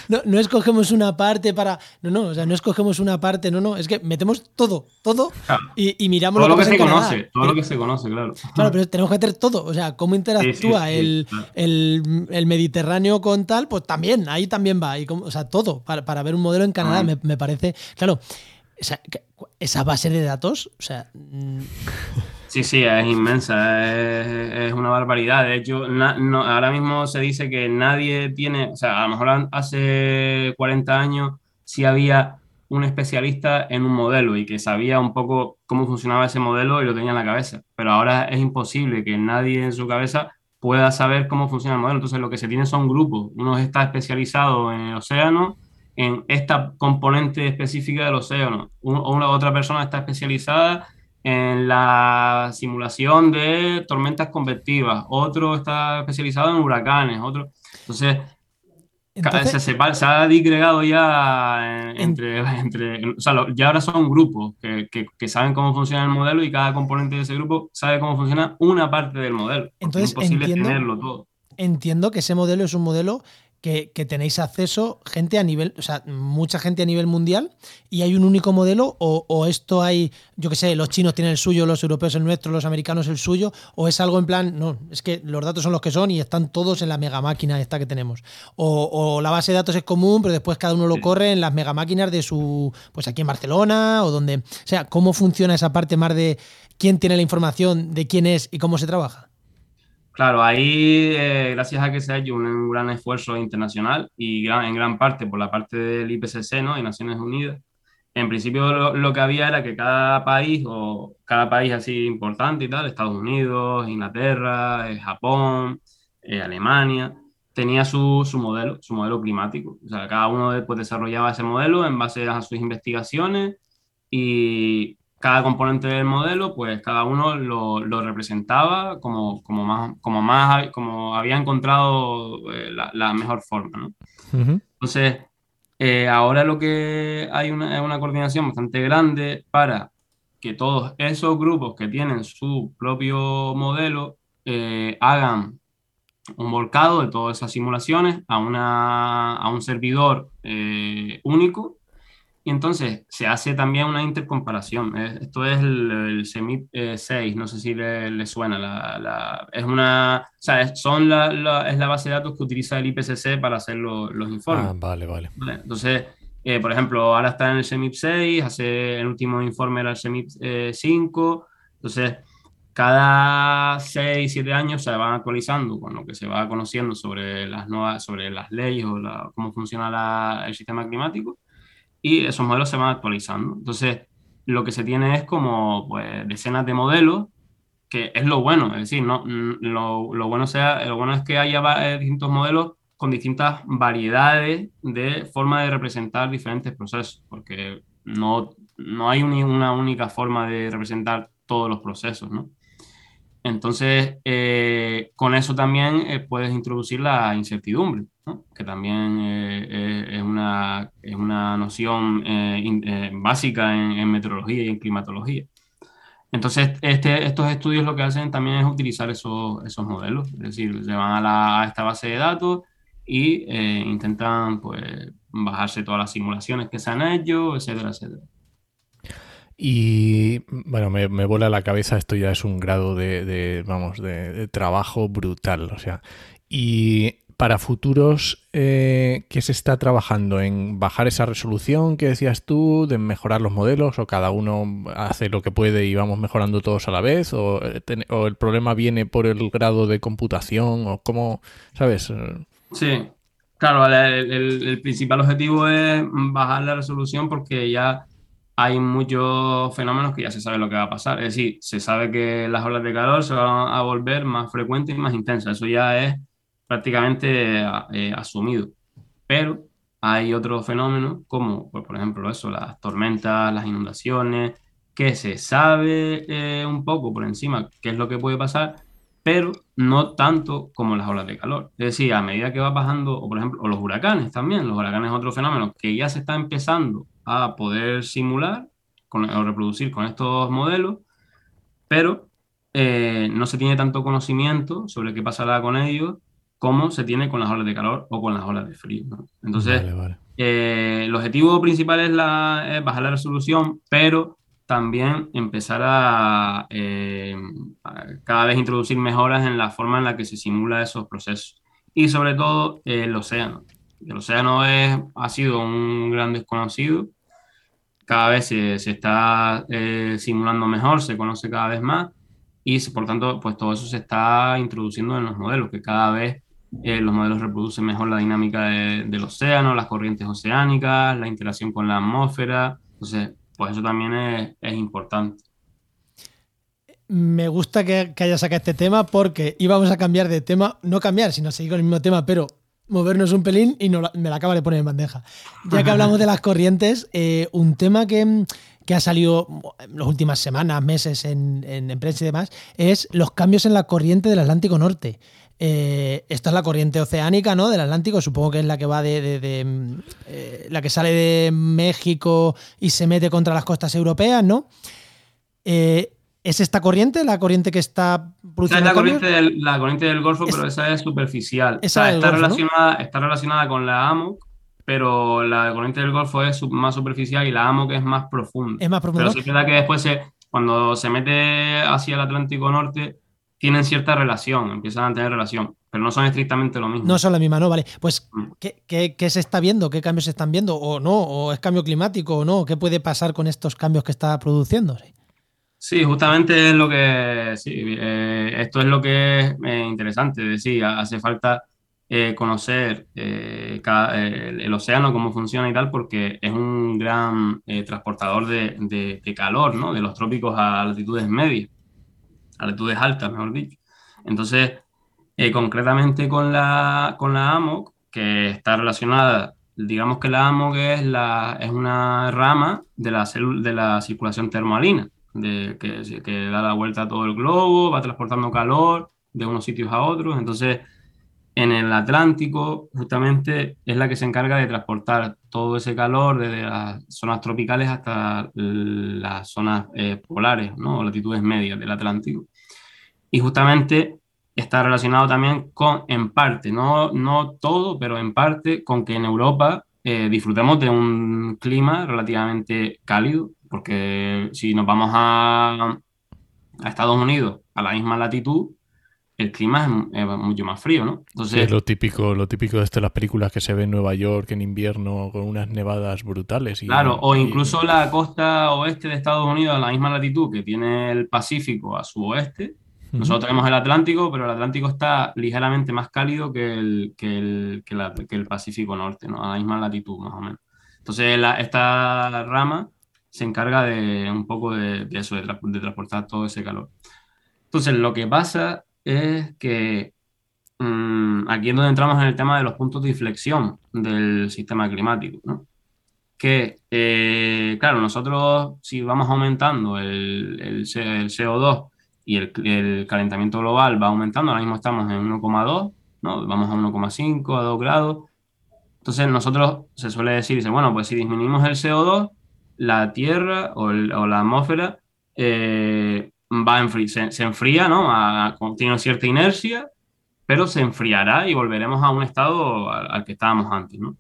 no, escogemos una parte para. No, no, o sea, no escogemos una parte, no, no, es que metemos todo, todo y, miramos todo lo que, se conoce, todo lo que se conoce, claro. Claro, pero tenemos que meter todo, o sea, cómo interactúa el, Mediterráneo con tal, pues también, ahí también va, y o sea, todo, para, ver un modelo en Canadá me, me parece. Claro, esa, esa base de datos, o sea. Sí, sí, es inmensa, es, una barbaridad. De hecho, ahora mismo se dice que nadie tiene, o sea, a lo mejor hace 40 años sí había un especialista en un modelo y que sabía un poco cómo funcionaba ese modelo y lo tenía en la cabeza. Pero ahora es imposible que nadie en su cabeza pueda saber cómo funciona el modelo. Entonces, lo que se tiene son grupos. Uno está especializado en el océano, en esta componente específica del océano. una otra persona está especializada en la simulación de tormentas convectivas, otro está especializado en huracanes, otro. Entonces, se, ha digregado ya entre, entre o sea, ya ahora son grupos que, que, saben cómo funciona el modelo y cada componente de ese grupo sabe cómo funciona una parte del modelo. Entonces, es imposible tenerlo todo. Entiendo que ese modelo es un modelo que, tenéis acceso gente a nivel, o sea, mucha gente a nivel mundial y hay un único modelo o, esto hay, yo qué sé, los chinos tienen el suyo, los europeos el nuestro, los americanos el suyo o es algo en plan, no, es que los datos son los que son y están todos en la mega máquina esta que tenemos. O, la base de datos es común, pero después cada uno lo corre en las mega máquinas de su, pues aquí en Barcelona o donde, o sea, ¿cómo funciona esa parte más de quién tiene la información, de quién es y cómo se trabaja? Claro, ahí eh, gracias a que se ha hecho un, gran esfuerzo internacional y en gran parte por la parte del IPCC ¿no? y Naciones Unidas, en principio lo, que había era que cada país o cada país así importante y tal, Estados Unidos, Inglaterra, eh, Japón, eh, Alemania, tenía su, su, modelo, su modelo climático. O sea, cada uno después desarrollaba ese modelo en base a sus investigaciones y cada componente del modelo, pues cada uno lo, lo representaba como, como, más, como, más, como había encontrado eh, la, la, mejor forma. ¿no? Entonces, eh, ahora lo que hay una, es una coordinación bastante grande para que todos esos grupos que tienen su propio modelo eh, hagan un volcado de todas esas simulaciones a, una, a un servidor único y entonces se hace también una intercomparación. Esto es el, el CEMIP 6, eh, no sé si le, suena. La, es una, o sea, son la, es la base de datos que utiliza el IPCC para hacer los informes. Ah, vale, vale. Entonces, eh, por ejemplo, ahora está en el CEMIP 6, hace el último informe era el CEMIP 5. Eh, entonces, cada 6, 7 años se van actualizando con lo que se va conociendo sobre las nuevas, sobre las leyes o cómo funciona el sistema climático y esos modelos se van actualizando. Entonces, lo que se tiene es como pues, decenas de modelos, que es lo bueno, es decir, no, mm, lo, lo bueno sea, lo bueno es que haya eh, distintos modelos con distintas variedades de forma de representar diferentes procesos, porque no, no hay una única forma de representar todos los procesos, ¿no? Entonces, eh, con eso también eh, puedes introducir la incertidumbre, que también eh, es, una, es, una, noción básica en, meteorología y en climatología. Entonces, este, estos estudios lo que hacen también es utilizar esos, esos modelos, es decir, se van a, esta base de datos y intentan pues, bajarse todas las simulaciones que se han hecho, etcétera, etcétera. Y bueno, me, me vuela la cabeza, esto ya es un grado de, de vamos, de, de trabajo brutal. O sea, y para futuros, eh, ¿qué se está trabajando? ¿En bajar esa resolución que decías tú, de mejorar los modelos, o cada uno hace lo que puede y vamos mejorando todos a la vez? ¿O, eh, el problema viene por el grado de computación? ¿O cómo, sabes? Sí, claro, el- el principal objetivo es bajar la resolución porque ya hay muchos fenómenos que ya se sabe lo que va a pasar. Es decir, se sabe que las olas de calor se van a volver más frecuentes y más intensas. Eso ya es prácticamente eh, asumido. Pero hay otros fenómenos como, por ejemplo, eso, las tormentas, las inundaciones, que se sabe eh, un poco por encima qué es lo que puede pasar, pero no tanto como las olas de calor. Es decir, a medida que va bajando, o por ejemplo, o los huracanes también, los huracanes es otro fenómeno que ya se está empezando a poder simular con- o reproducir con estos modelos, pero eh, no se tiene tanto conocimiento sobre qué pasará con ellos como se tiene con las olas de calor o con las olas de frío. ¿no? Entonces, vale, vale. eh, el objetivo principal es, la, es bajar la resolución, pero también empezar a, eh, a cada vez introducir mejoras en la forma en la que se simula esos procesos. Y sobre todo eh, el océano. El océano es, ha sido un gran desconocido. Cada vez se, se está eh, simulando mejor, se conoce cada vez más y por tanto, pues todo eso se está introduciendo en los modelos, que cada vez eh, los modelos reproducen mejor la dinámica de- del océano, las corrientes oceánicas, la interacción con la atmósfera. Entonces, pues eso también es, importante. Me gusta que, haya sacado este tema porque íbamos a cambiar de tema, no cambiar, sino seguir con el mismo tema, pero movernos un pelín y no me la acaba de poner en bandeja. Ya que hablamos de las corrientes, eh, un tema que, que ha salido en las últimas semanas, meses en, en, en prensa y demás, es los cambios en la corriente del Atlántico Norte. Eh, esta es la corriente oceánica, ¿no? Del Atlántico, supongo que es la que va de, de- de, mm, eh, la que sale de México y se mete contra las costas europeas, ¿no? Eh, ¿Es esta corriente la corriente que está es produciendo la corriente del, la corriente del Golfo, Es- pero esa es superficial. Esa O sea, está, Golfo, ¿no? relacionada, está relacionada con la AMOC, pero la corriente del Golfo es más superficial y la AMOC es más profunda. Es más profundo. Pero sí es verdad que después, se- cuando se mete hacia el Atlántico Norte, tienen cierta relación, empiezan a tener relación, pero no son estrictamente lo mismo. No son la misma, ¿no? Vale. Pues, Mm. ¿qué, qué, qué se está viendo? ¿Qué cambios se están viendo? ¿O no? ¿O es cambio climático o no? ¿Qué puede pasar con estos cambios que está produciendo? Sí, justamente es lo que, sí, eh, esto es lo que es eh, interesante, es decir, ha- hace falta eh, conocer cada- el, el océano, cómo funciona y tal, porque es un gran transportador de, de- de calor, ¿no? De los trópicos a latitudes medias, a latitudes altas, mejor dicho. Entonces, eh, concretamente con la, con la AMOC, que está relacionada, digamos que la AMOC es, la, es una rama de la, de la circulación termoalina de, que, que da la vuelta a todo el globo, va transportando calor de unos sitios a otros. Entonces, en el Atlántico, justamente es la que se encarga de transportar todo ese calor desde las zonas tropicales hasta las zonas eh, polares, ¿no? latitudes medias del Atlántico. Y justamente está relacionado también con, en parte, no, no todo, pero en parte, con que en Europa eh, disfrutemos de un clima relativamente cálido, porque si nos vamos a, a Estados Unidos, a la misma latitud, el clima es, es mucho más frío, ¿no? Entonces, es lo típico, lo típico de esto, las películas que se ven en Nueva York en invierno con unas nevadas brutales. Y, claro, o y- incluso la costa oeste de Estados Unidos, a la misma latitud que tiene el Pacífico a su oeste. Nosotros tenemos el Atlántico, pero el Atlántico está ligeramente más cálido que el, que el, que la- que el Pacífico Norte, ¿no? A la misma latitud, más o menos. Entonces, la- esta rama se encarga de un poco de, de eso, de transportar todo ese calor. Entonces, lo que pasa es que mm, aquí es donde entramos en el tema de los puntos de inflexión del sistema climático, ¿no? Que, eh, claro, nosotros si vamos aumentando el, el C- el CO2 y el, calentamiento global va aumentando, ahora mismo estamos en 1,2, ¿no? Vamos a 1,5, a 2 grados. Entonces nosotros se suele decir, dice, bueno, pues si disminuimos el CO2, la Tierra o la atmósfera eh, va se, se enfría, ¿no? A- tiene cierta inercia, pero se enfriará y volveremos a un estado al, que estábamos antes, ¿no?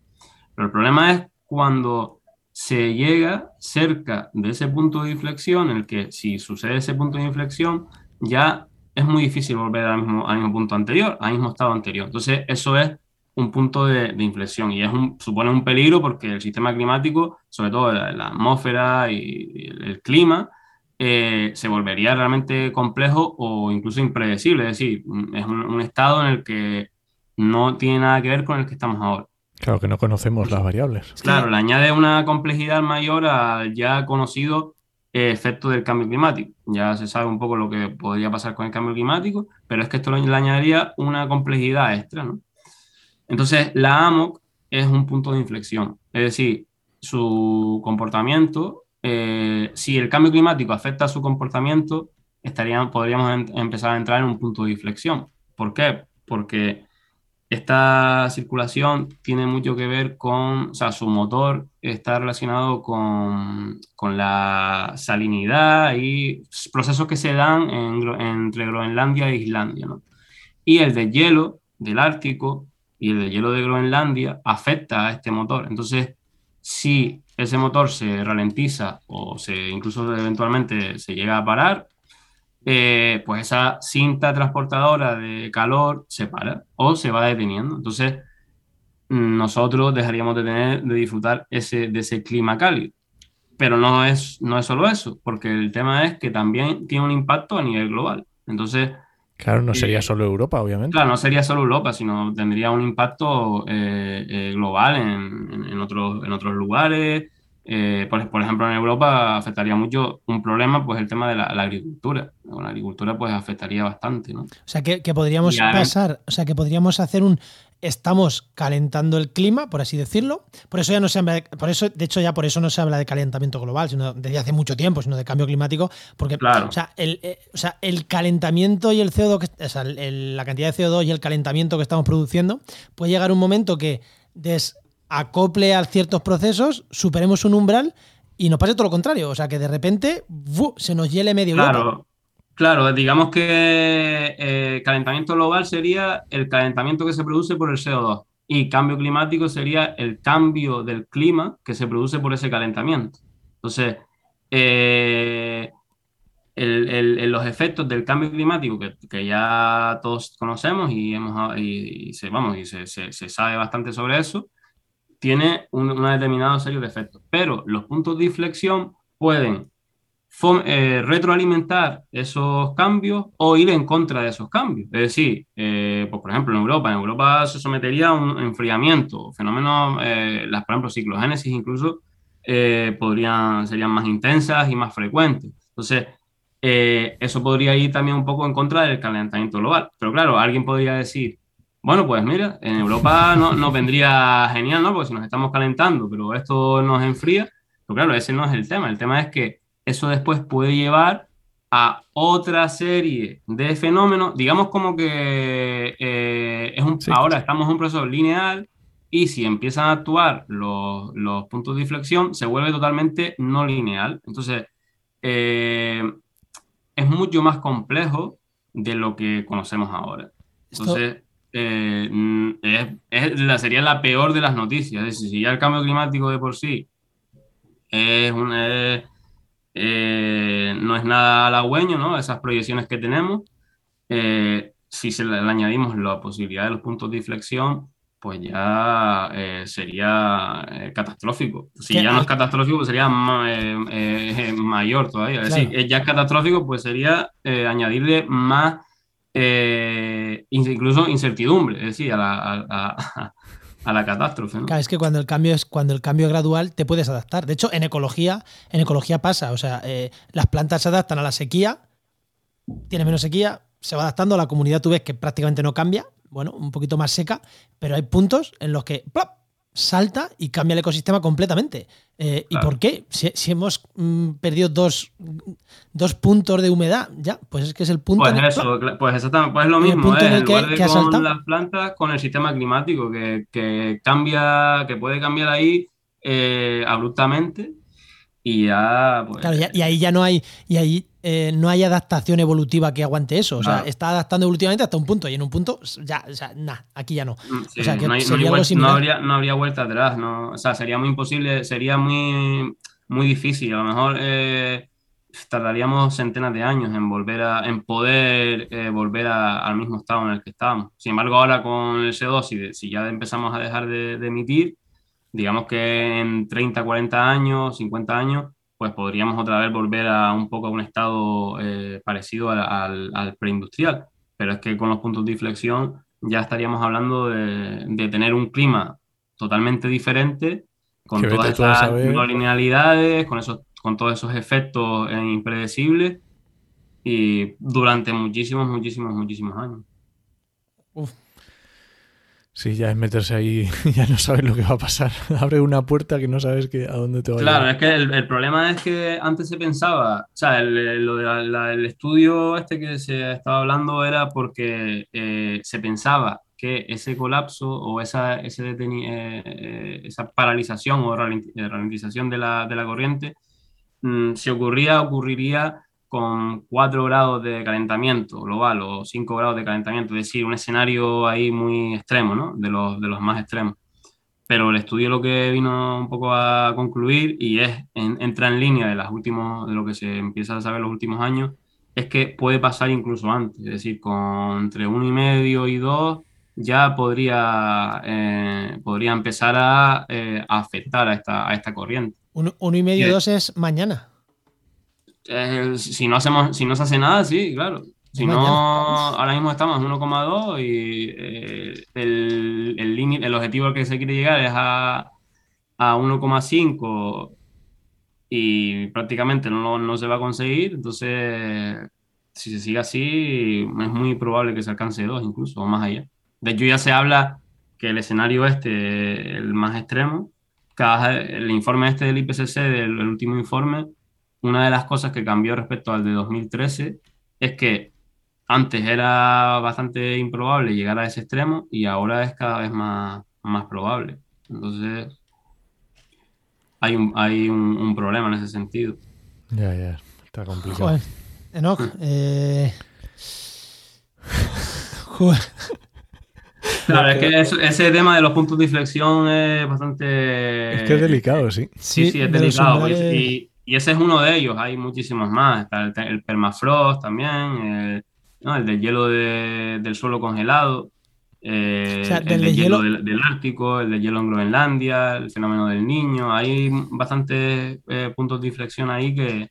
Pero el problema es cuando se llega cerca de ese punto de inflexión, en el que si sucede ese punto de inflexión, ya es muy difícil volver al mismo, al mismo punto anterior, al mismo estado anterior. Entonces, eso es un punto de, inflexión y es supone un peligro porque el sistema climático, sobre todo la, atmósfera y, el, clima, eh, se volvería realmente complejo o incluso impredecible. Es decir, es un, estado en el que no tiene nada que ver con el que estamos ahora. Claro que no conocemos las variables. Claro, le añade una complejidad mayor al ya conocido efecto del cambio climático. Ya se sabe un poco lo que podría pasar con el cambio climático, pero es que esto le añadiría una complejidad extra, ¿no? Entonces, la AMOC es un punto de inflexión, es decir, su comportamiento, eh, si el cambio climático afecta a su comportamiento, estarían, podríamos empezar a entrar en un punto de inflexión. ¿Por qué? Porque esta circulación tiene mucho que ver con, o sea, su motor está relacionado con, con la salinidad y procesos que se dan entre Groenlandia e Islandia. ¿no? Y el de hielo del Ártico y el de hielo de Groenlandia afecta a este motor. Entonces, si ese motor se ralentiza o se incluso eventualmente se llega a parar, eh, pues esa cinta transportadora de calor se para o se va deteniendo. Entonces, nosotros dejaríamos de tener, de disfrutar ese, de ese clima cálido. Pero no es, no es solo eso, porque el tema es que también tiene un impacto a nivel global. Entonces... Claro, no sería eh, solo Europa, obviamente. Claro, no sería solo Europa, sino tendría un impacto eh, global en, en, otros, en otros lugares, eh, por, ejemplo, en Europa afectaría mucho un problema, pues el tema de la, agricultura. La agricultura pues afectaría bastante, ¿no? O sea, que, podríamos pasar, o sea, que podríamos hacer un estamos calentando el clima, por así decirlo. Por eso ya no se habla, por eso, de hecho, ya por eso no se habla de calentamiento global, sino desde hace mucho tiempo, sino de cambio climático, porque o, sea, el, eh, o sea, el calentamiento y el CO2, o sea, la cantidad de CO2 y el calentamiento que estamos produciendo, puede llegar un momento que des, acople a ciertos procesos, superemos un umbral y nos pase todo lo contrario. O sea, que de repente se nos hiele medio Claro, claro digamos que eh, calentamiento global sería el calentamiento que se produce por el CO2 y cambio climático sería el cambio del clima que se produce por ese calentamiento. Entonces, eh, los efectos del cambio climático que, ya todos conocemos y, hemos, y, se, vamos, y se, sabe bastante sobre eso, tiene un, una determinada serie de efectos, pero los puntos de inflexión pueden eh, retroalimentar esos cambios o ir en contra de esos cambios. Es decir, eh, pues por ejemplo, en Europa, en Europa se sometería a un enfriamiento, fenómenos, eh, las, por ejemplo, ciclogénesis incluso podrían, serían más intensas y más frecuentes. Entonces, eso podría ir también un poco en contra del calentamiento global. Pero claro, alguien podría decir, bueno, pues mira, en Europa no, nos vendría genial, ¿no? Porque si nos estamos calentando, pero esto nos enfría. Pero claro, ese no es el tema. El tema es que eso después puede llevar a otra serie de fenómenos, digamos como que eh, es un, ahora estamos en un proceso lineal y si empiezan a actuar los, los puntos de inflexión, se vuelve totalmente no lineal. Entonces, eh, es mucho más complejo de lo que conocemos ahora. Entonces, eh, es, la, sería la peor de las noticias. Es decir, si ya el cambio climático de por sí es eh, no es nada halagüeño, ¿no? Esas proyecciones que tenemos, eh, si se le, añadimos la posibilidad de los puntos de inflexión, pues ya sería catastrófico. Si ya no es catastrófico, pues sería mayor todavía. Es decir, ya es catastrófico, pues sería añadirle más eh, incluso incertidumbre, es decir, a la, a, la catástrofe. Claro, es que cuando el cambio es cuando el cambio es gradual te puedes adaptar. De hecho, en ecología, en ecología pasa, o sea, eh, las plantas se adaptan a la sequía, tiene menos sequía, se va adaptando, la comunidad tú ves que prácticamente no cambia, bueno, un poquito más seca, pero hay puntos en los que salta y cambia el ecosistema completamente. Eh, ¿Y por qué? Si, hemos mm, perdido dos, dos, puntos de humedad, ya, pues es que es el punto. Pues eso, pues exactamente, pues es lo mismo, ¿eh? en, lugar de con las plantas, con el sistema climático, que, que, cambia, que puede cambiar ahí eh, abruptamente y ya, pues, Claro, ya- y ahí ya no hay, y ahí eh, no hay adaptación evolutiva que aguante eso. O sea, Claro. está adaptando evolutivamente hasta un punto, y en un punto, ya, o sea, nah, aquí ya no. Sí, o sea, que no, hay- hay habría, no habría vuelta atrás, ¿no? O sea, sería muy imposible, sería muy, muy difícil. A lo mejor eh, tardaríamos centenas de años en volver a, en poder eh, volver a- al mismo estado en el que estábamos. Sin embargo, ahora con el CO2, si, de- si ya empezamos a dejar de, de emitir, digamos que en 30, 40 años, 50 años, pues podríamos otra vez volver a un poco a un estado eh, parecido al, al, al preindustrial. Pero es que con los puntos de inflexión ya estaríamos hablando de, de tener un clima totalmente diferente, con Que todas esas linealidades, con, esos, con todos esos efectos eh, impredecibles y durante muchísimos, muchísimos, muchísimos años. Uf, Sí, ya es meterse ahí, ya no sabes lo que va a pasar. Abre una puerta que no sabes que, a dónde te va a Claro, es que el, el problema es que antes se pensaba, o sea, el, el- lo de la- la- el estudio este que se estaba hablando era porque eh, se pensaba que ese colapso o esa, ese eh, eh, esa paralización o ralenti- ralentización de la, de la corriente, mm, si ocurría, ocurriría con 4 grados de calentamiento global o 5 grados de calentamiento, es decir, un escenario ahí muy extremo, ¿no? De los, de los más extremos pero el estudio lo que vino un poco a concluir y es en- entra en línea de las últimos de lo que se empieza a saber los últimos años es que puede pasar incluso antes, es decir, con entre uno y medio y dos ya podría eh, podría empezar a, eh, afectar a esta, a esta corriente. uno, uno y medio, Sí. dos es mañana. Eh, si no hacemos, si no se hace nada, sí, claro. Si no, ahora mismo estamos en 1,2 y eh, el, el el objetivo al que se quiere llegar es a, a 1,5 y prácticamente no, no se va a conseguir. Entonces, si se sigue así, es muy probable que se alcance 2 incluso o más allá. De hecho, ya se habla que el escenario este, el más extremo, cada, el informe este del IPCC, del el último informe, una de las cosas que cambió respecto al de 2013 es que antes era bastante improbable llegar a ese extremo y ahora es cada vez más, más probable. Entonces, hay un, hay un, un problema en ese sentido. Ya, ya, está complicado. Joder, Enoch, eh... Joder. Claro, es que ese tema de los puntos de inflexión es bastante... Es que es delicado, sí. Sí, sí, es delicado. Y- y ese es uno de ellos, hay muchísimos más. Está el, el permafrost también, el, ¿no? el del hielo de- del suelo congelado, eh, O sea, el del del de hielo hielo- del, del Ártico, el de hielo en Groenlandia, el fenómeno del niño. Hay bastantes eh, puntos de inflexión ahí que,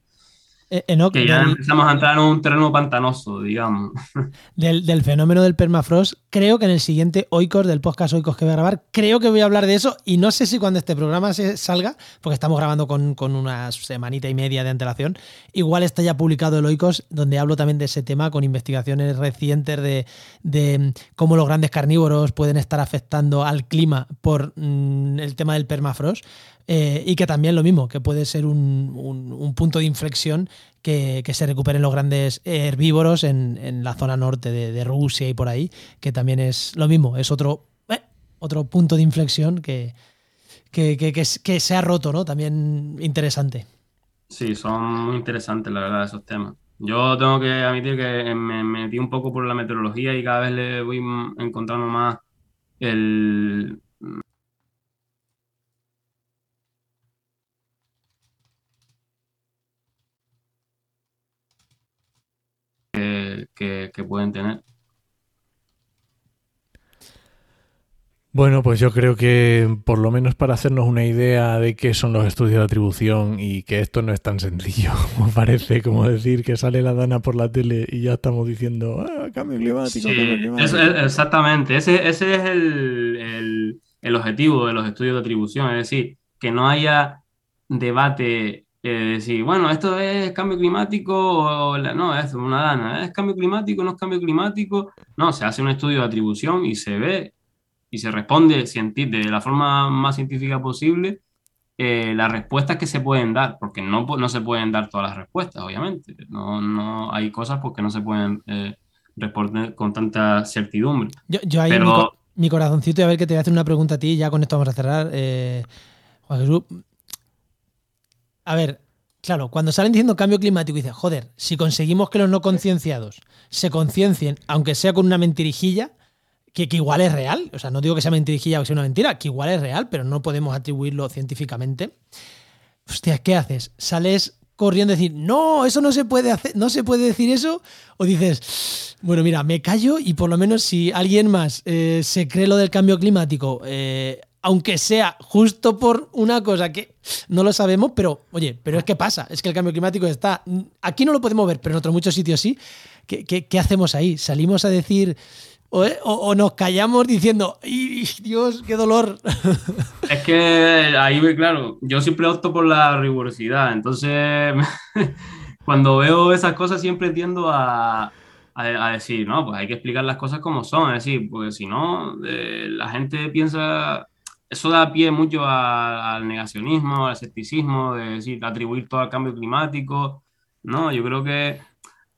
Enoch, que ya del- empezamos a entrar en un terreno pantanoso, digamos. del, del fenómeno del permafrost. Creo que en el siguiente Oikos, del podcast Oikos que voy a grabar, creo que voy a hablar de eso y no sé si cuando este programa se salga, porque estamos grabando con, con una semanita y media de antelación, igual está ya publicado el Oikos, donde hablo también de ese tema con investigaciones recientes de, de cómo los grandes carnívoros pueden estar afectando al clima por mm, el tema del permafrost. eh, y que también lo mismo, que puede ser un, un- un punto de inflexión que, se recuperen los grandes herbívoros en, en la zona norte de, Rusia y por ahí, que también es lo mismo, es otro, eh, otro punto de inflexión que, que, que- se ha roto, ¿no? También interesante. Sí, son muy interesantes, la verdad, esos temas. Yo tengo que admitir que me metí un poco por la meteorología y cada vez le voy encontrando más el... que, que- que pueden tener. Bueno, pues yo creo que por lo menos para hacernos una idea de qué son los estudios de atribución y que esto no es tan sencillo como parece, como decir que sale la dana por la tele y ya estamos diciendo "Ah, cambio climático, Sí, cambio climático". es- es- exactamente. Ese, ese es el, el- el objetivo de los estudios de atribución, es decir, que no haya debate, eh, decir, bueno, esto es cambio climático o la- no, es una dana, es cambio climático, no es cambio climático. No, se hace un estudio de atribución y se ve y se responde de la forma más científica posible eh, las respuestas que se pueden dar, porque no, no se pueden dar todas las respuestas, obviamente. No, no hay cosas porque no se pueden eh, responder con tanta certidumbre. Yo, yo ahí Pero- mi, co- mi corazoncito, y a ver que te voy a hacer una pregunta a ti, ya con esto vamos a cerrar. eh, Juan Jesús, a ver, claro, cuando salen diciendo cambio climático, dices, joder, si conseguimos que los no concienciados se conciencien, aunque sea con una mentirijilla, que, que, igual es real, o sea, no digo que sea mentirijilla o que sea una mentira, que igual es real, pero no podemos atribuirlo científicamente. Hostia, ¿qué haces? Sales corriendo a decir, no, eso no se puede hacer, no se puede decir eso, o dices, bueno, mira, me callo y por lo menos si alguien más eh, se cree lo del cambio climático, eh, aunque sea justo por una cosa que no lo sabemos, pero oye, pero es que pasa, es que el cambio climático está, aquí no lo podemos ver, pero en otros muchos sitios sí. ¿Qué, hacemos ahí? ¿Salimos a decir o, o, nos callamos diciendo, ¡ay, Dios, qué dolor! Es que ahí, claro, yo siempre opto por la rigurosidad, entonces cuando veo esas cosas siempre tiendo a, a, a, decir, no, pues hay que explicar las cosas como son, es decir, porque si no, eh, la gente piensa, eso da pie mucho a, al negacionismo, al escepticismo, de decir, atribuir todo al cambio climático, no, yo creo que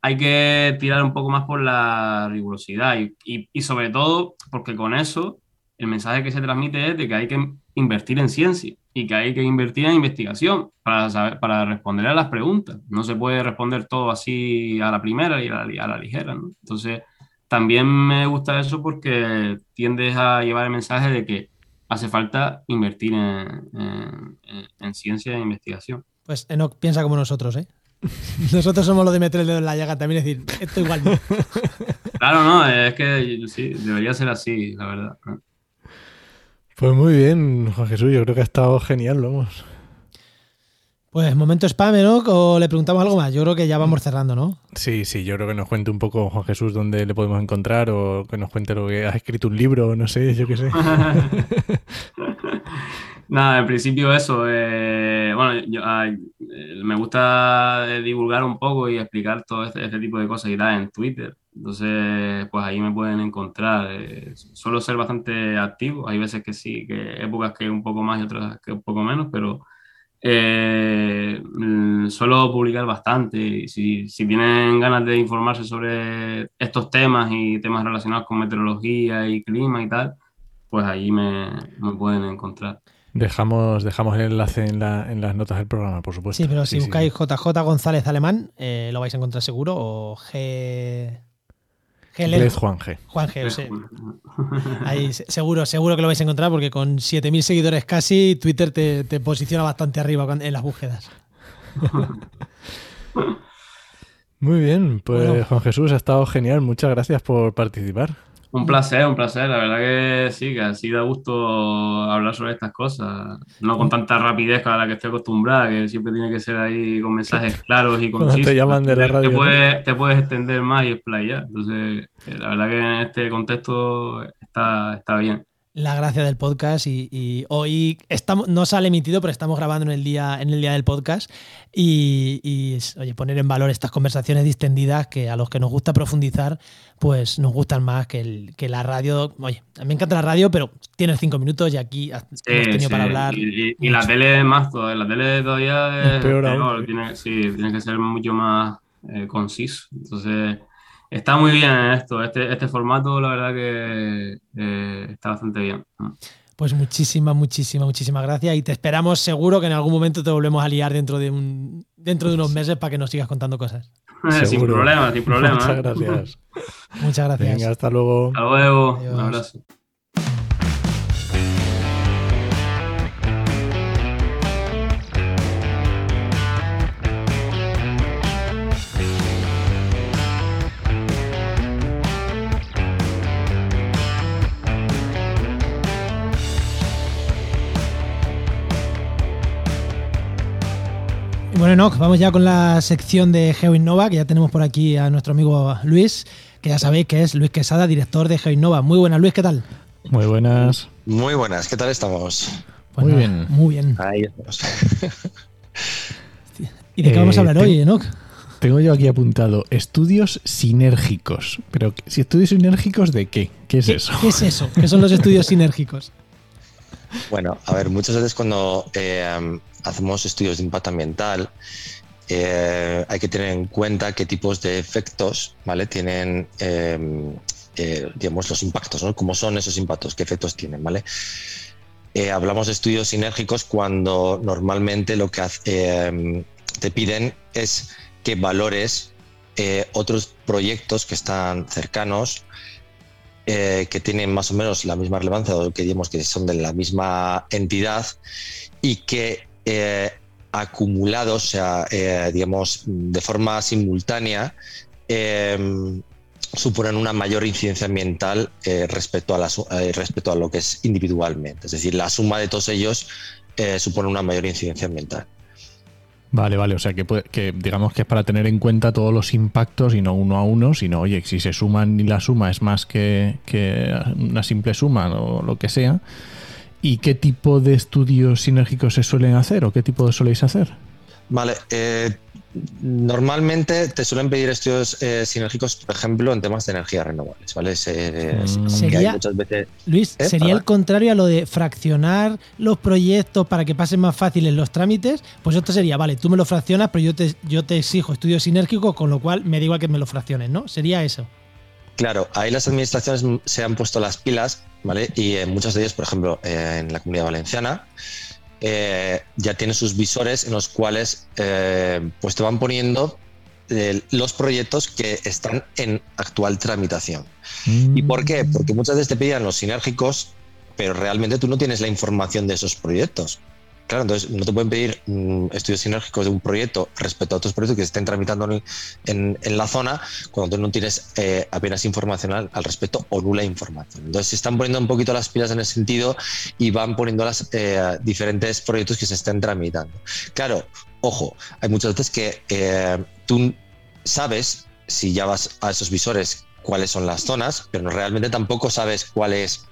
hay que tirar un poco más por la rigurosidad y, y, y, sobre todo porque con eso el mensaje que se transmite es de que hay que invertir en ciencia y que hay que invertir en investigación para, saber, para responder a las preguntas. No se puede responder todo así a la primera y a la, a la ligera. ¿no? Entonces, también me gusta eso porque tiendes a llevar el mensaje de que hace falta invertir en, en, en ciencia e investigación. Pues Enoch piensa como nosotros, ¿eh? Nosotros somos los de meter el dedo en la llaga también, es decir, esto igual no. Claro, no, es que sí, debería ser así, la verdad. Pues muy bien, Juan Jesús, yo creo que ha estado genial, vamos. Pues momento spam, ¿no? ¿O le preguntamos algo más? Yo creo que ya vamos cerrando, ¿no? Sí, sí, yo creo que nos cuente un poco Juan Jesús dónde le podemos encontrar o que nos cuente lo que ha escrito un libro, no sé, yo qué sé. Nada, en principio eso. Eh, bueno, yo, eh, me gusta divulgar un poco y explicar todo este, este, tipo de cosas y tal en Twitter. Entonces, pues ahí me pueden encontrar. Eh, suelo ser bastante activo. Hay veces que sí, que épocas que un poco más y otras que un poco menos, pero eh, suelo publicar bastante. Y si, si tienen ganas de informarse sobre estos temas y temas relacionados con meteorología y clima y tal, pues ahí me, me pueden encontrar. Dejamos, dejamos el enlace en, la, en, las notas del programa, por supuesto. Sí, pero si sí, buscáis sí. JJ González Alemán, eh, lo vais a encontrar seguro. O G. G. Juan G. Juan G, sí. Ahí, seguro, seguro que lo vais a encontrar porque con 7.000 seguidores casi, Twitter te, te, posiciona bastante arriba en las búsquedas. Muy bien, pues bueno. Juan Jesús, ha estado genial. Muchas gracias por participar. Un placer, un placer. La verdad que sí, que así da gusto hablar sobre estas cosas. No con tanta rapidez a la que estoy acostumbrada, que siempre tiene que ser ahí con mensajes claros y concisos. te llaman de la radio. Te puedes, te puedes extender más y explayar. Entonces, la verdad que en este contexto está, está bien la gracia del podcast y, y, hoy estamos no sale emitido pero estamos grabando en el día en el día del podcast y, y, oye poner en valor estas conversaciones distendidas que a los que nos gusta profundizar pues nos gustan más que, el, que la radio oye a mí me encanta la radio pero tiene cinco minutos y aquí sí, hemos tenido sí. para hablar y, y la tele más todavía la tele todavía es, peor, peor. Tiene, sí, tiene que ser mucho más eh, conciso entonces está muy bien esto, este, este formato, la verdad que eh, está bastante bien. Pues muchísimas, muchísimas, muchísimas gracias y te esperamos seguro que en algún momento te volvemos a liar dentro de un dentro de unos meses para que nos sigas contando cosas. sin problema, sin problema. Muchas gracias. Muchas gracias. Venga, hasta luego. Hasta luego. Adiós. Un abrazo. Bueno, Enoch, vamos ya con la sección de GeoInnova, que ya tenemos por aquí a nuestro amigo Luis, que ya sabéis que es Luis Quesada, director de GeoInnova. Muy buenas, Luis, ¿qué tal? Muy buenas. Muy buenas, ¿qué tal estamos? Pues muy nada, bien. Muy bien. Ahí estamos. ¿Y de qué eh, vamos a hablar hoy, Enoch? Tengo yo aquí apuntado estudios sinérgicos. Pero, si estudios sinérgicos de qué? ¿Qué es ¿Qué, eso? ¿Qué es eso? ¿Qué son los estudios sinérgicos? Bueno, a ver, muchas veces cuando eh, hacemos estudios de impacto ambiental, eh, hay que tener en cuenta qué tipos de efectos ¿vale? tienen eh, digamos, los impactos, ¿no? cómo son esos impactos, qué efectos tienen. ¿vale? hablamos de estudios sinérgicos cuando normalmente lo que eh, te piden es que valores otros proyectos que están cercanos, que tienen más o menos la misma relevancia o que digamos que son de la misma entidad y que acumulados, o sea, digamos, de forma simultánea, suponen una mayor incidencia ambiental eh, respecto, a eh, respecto a lo que es individualmente. Es decir, la suma de todos ellos eh, supone una mayor incidencia ambiental. Vale, vale, o sea que, que, digamos que es para tener en cuenta todos los impactos y no uno a uno, sino, oye, si se suman y la suma es más que, que una simple suma o lo que sea, ¿y qué tipo de estudios sinérgicos se suelen hacer o qué tipo de soléis hacer? Vale, Normalmente te suelen pedir estudios eh, sinérgicos, por ejemplo, en temas de energías renovables, ¿vale? Mm. sería, Luis, ¿eh? ¿sería el contrario a lo de fraccionar los proyectos para que pasen más fáciles los trámites? Pues esto sería, vale, tú me lo fraccionas, pero yo te, yo te exijo estudios sinérgicos, con lo cual me da igual que me lo fracciones, ¿no? Sería eso. Claro, ahí las administraciones se han puesto las pilas, ¿vale? Y en muchos de ellos, por ejemplo, en la comunidad valenciana, eh, ya tiene sus visores en los cuales eh, pues te van poniendo eh, los proyectos que están en actual tramitación. ¿Y por qué? Mm. Porque muchas veces te pedían los sinérgicos, pero realmente tú no tienes la información de esos proyectos. Claro, entonces no te pueden pedir mm, estudios sinérgicos de un proyecto respecto a otros proyectos que se estén tramitando en, la zona cuando tú no tienes eh, apenas información al, respecto o nula información. Entonces se están poniendo un poquito las pilas en ese sentido y van poniendo las eh, diferentes proyectos que se estén tramitando. Claro, ojo, hay muchas veces que eh, tú sabes si ya vas a esos visores cuáles son las zonas, pero realmente tampoco sabes cuál es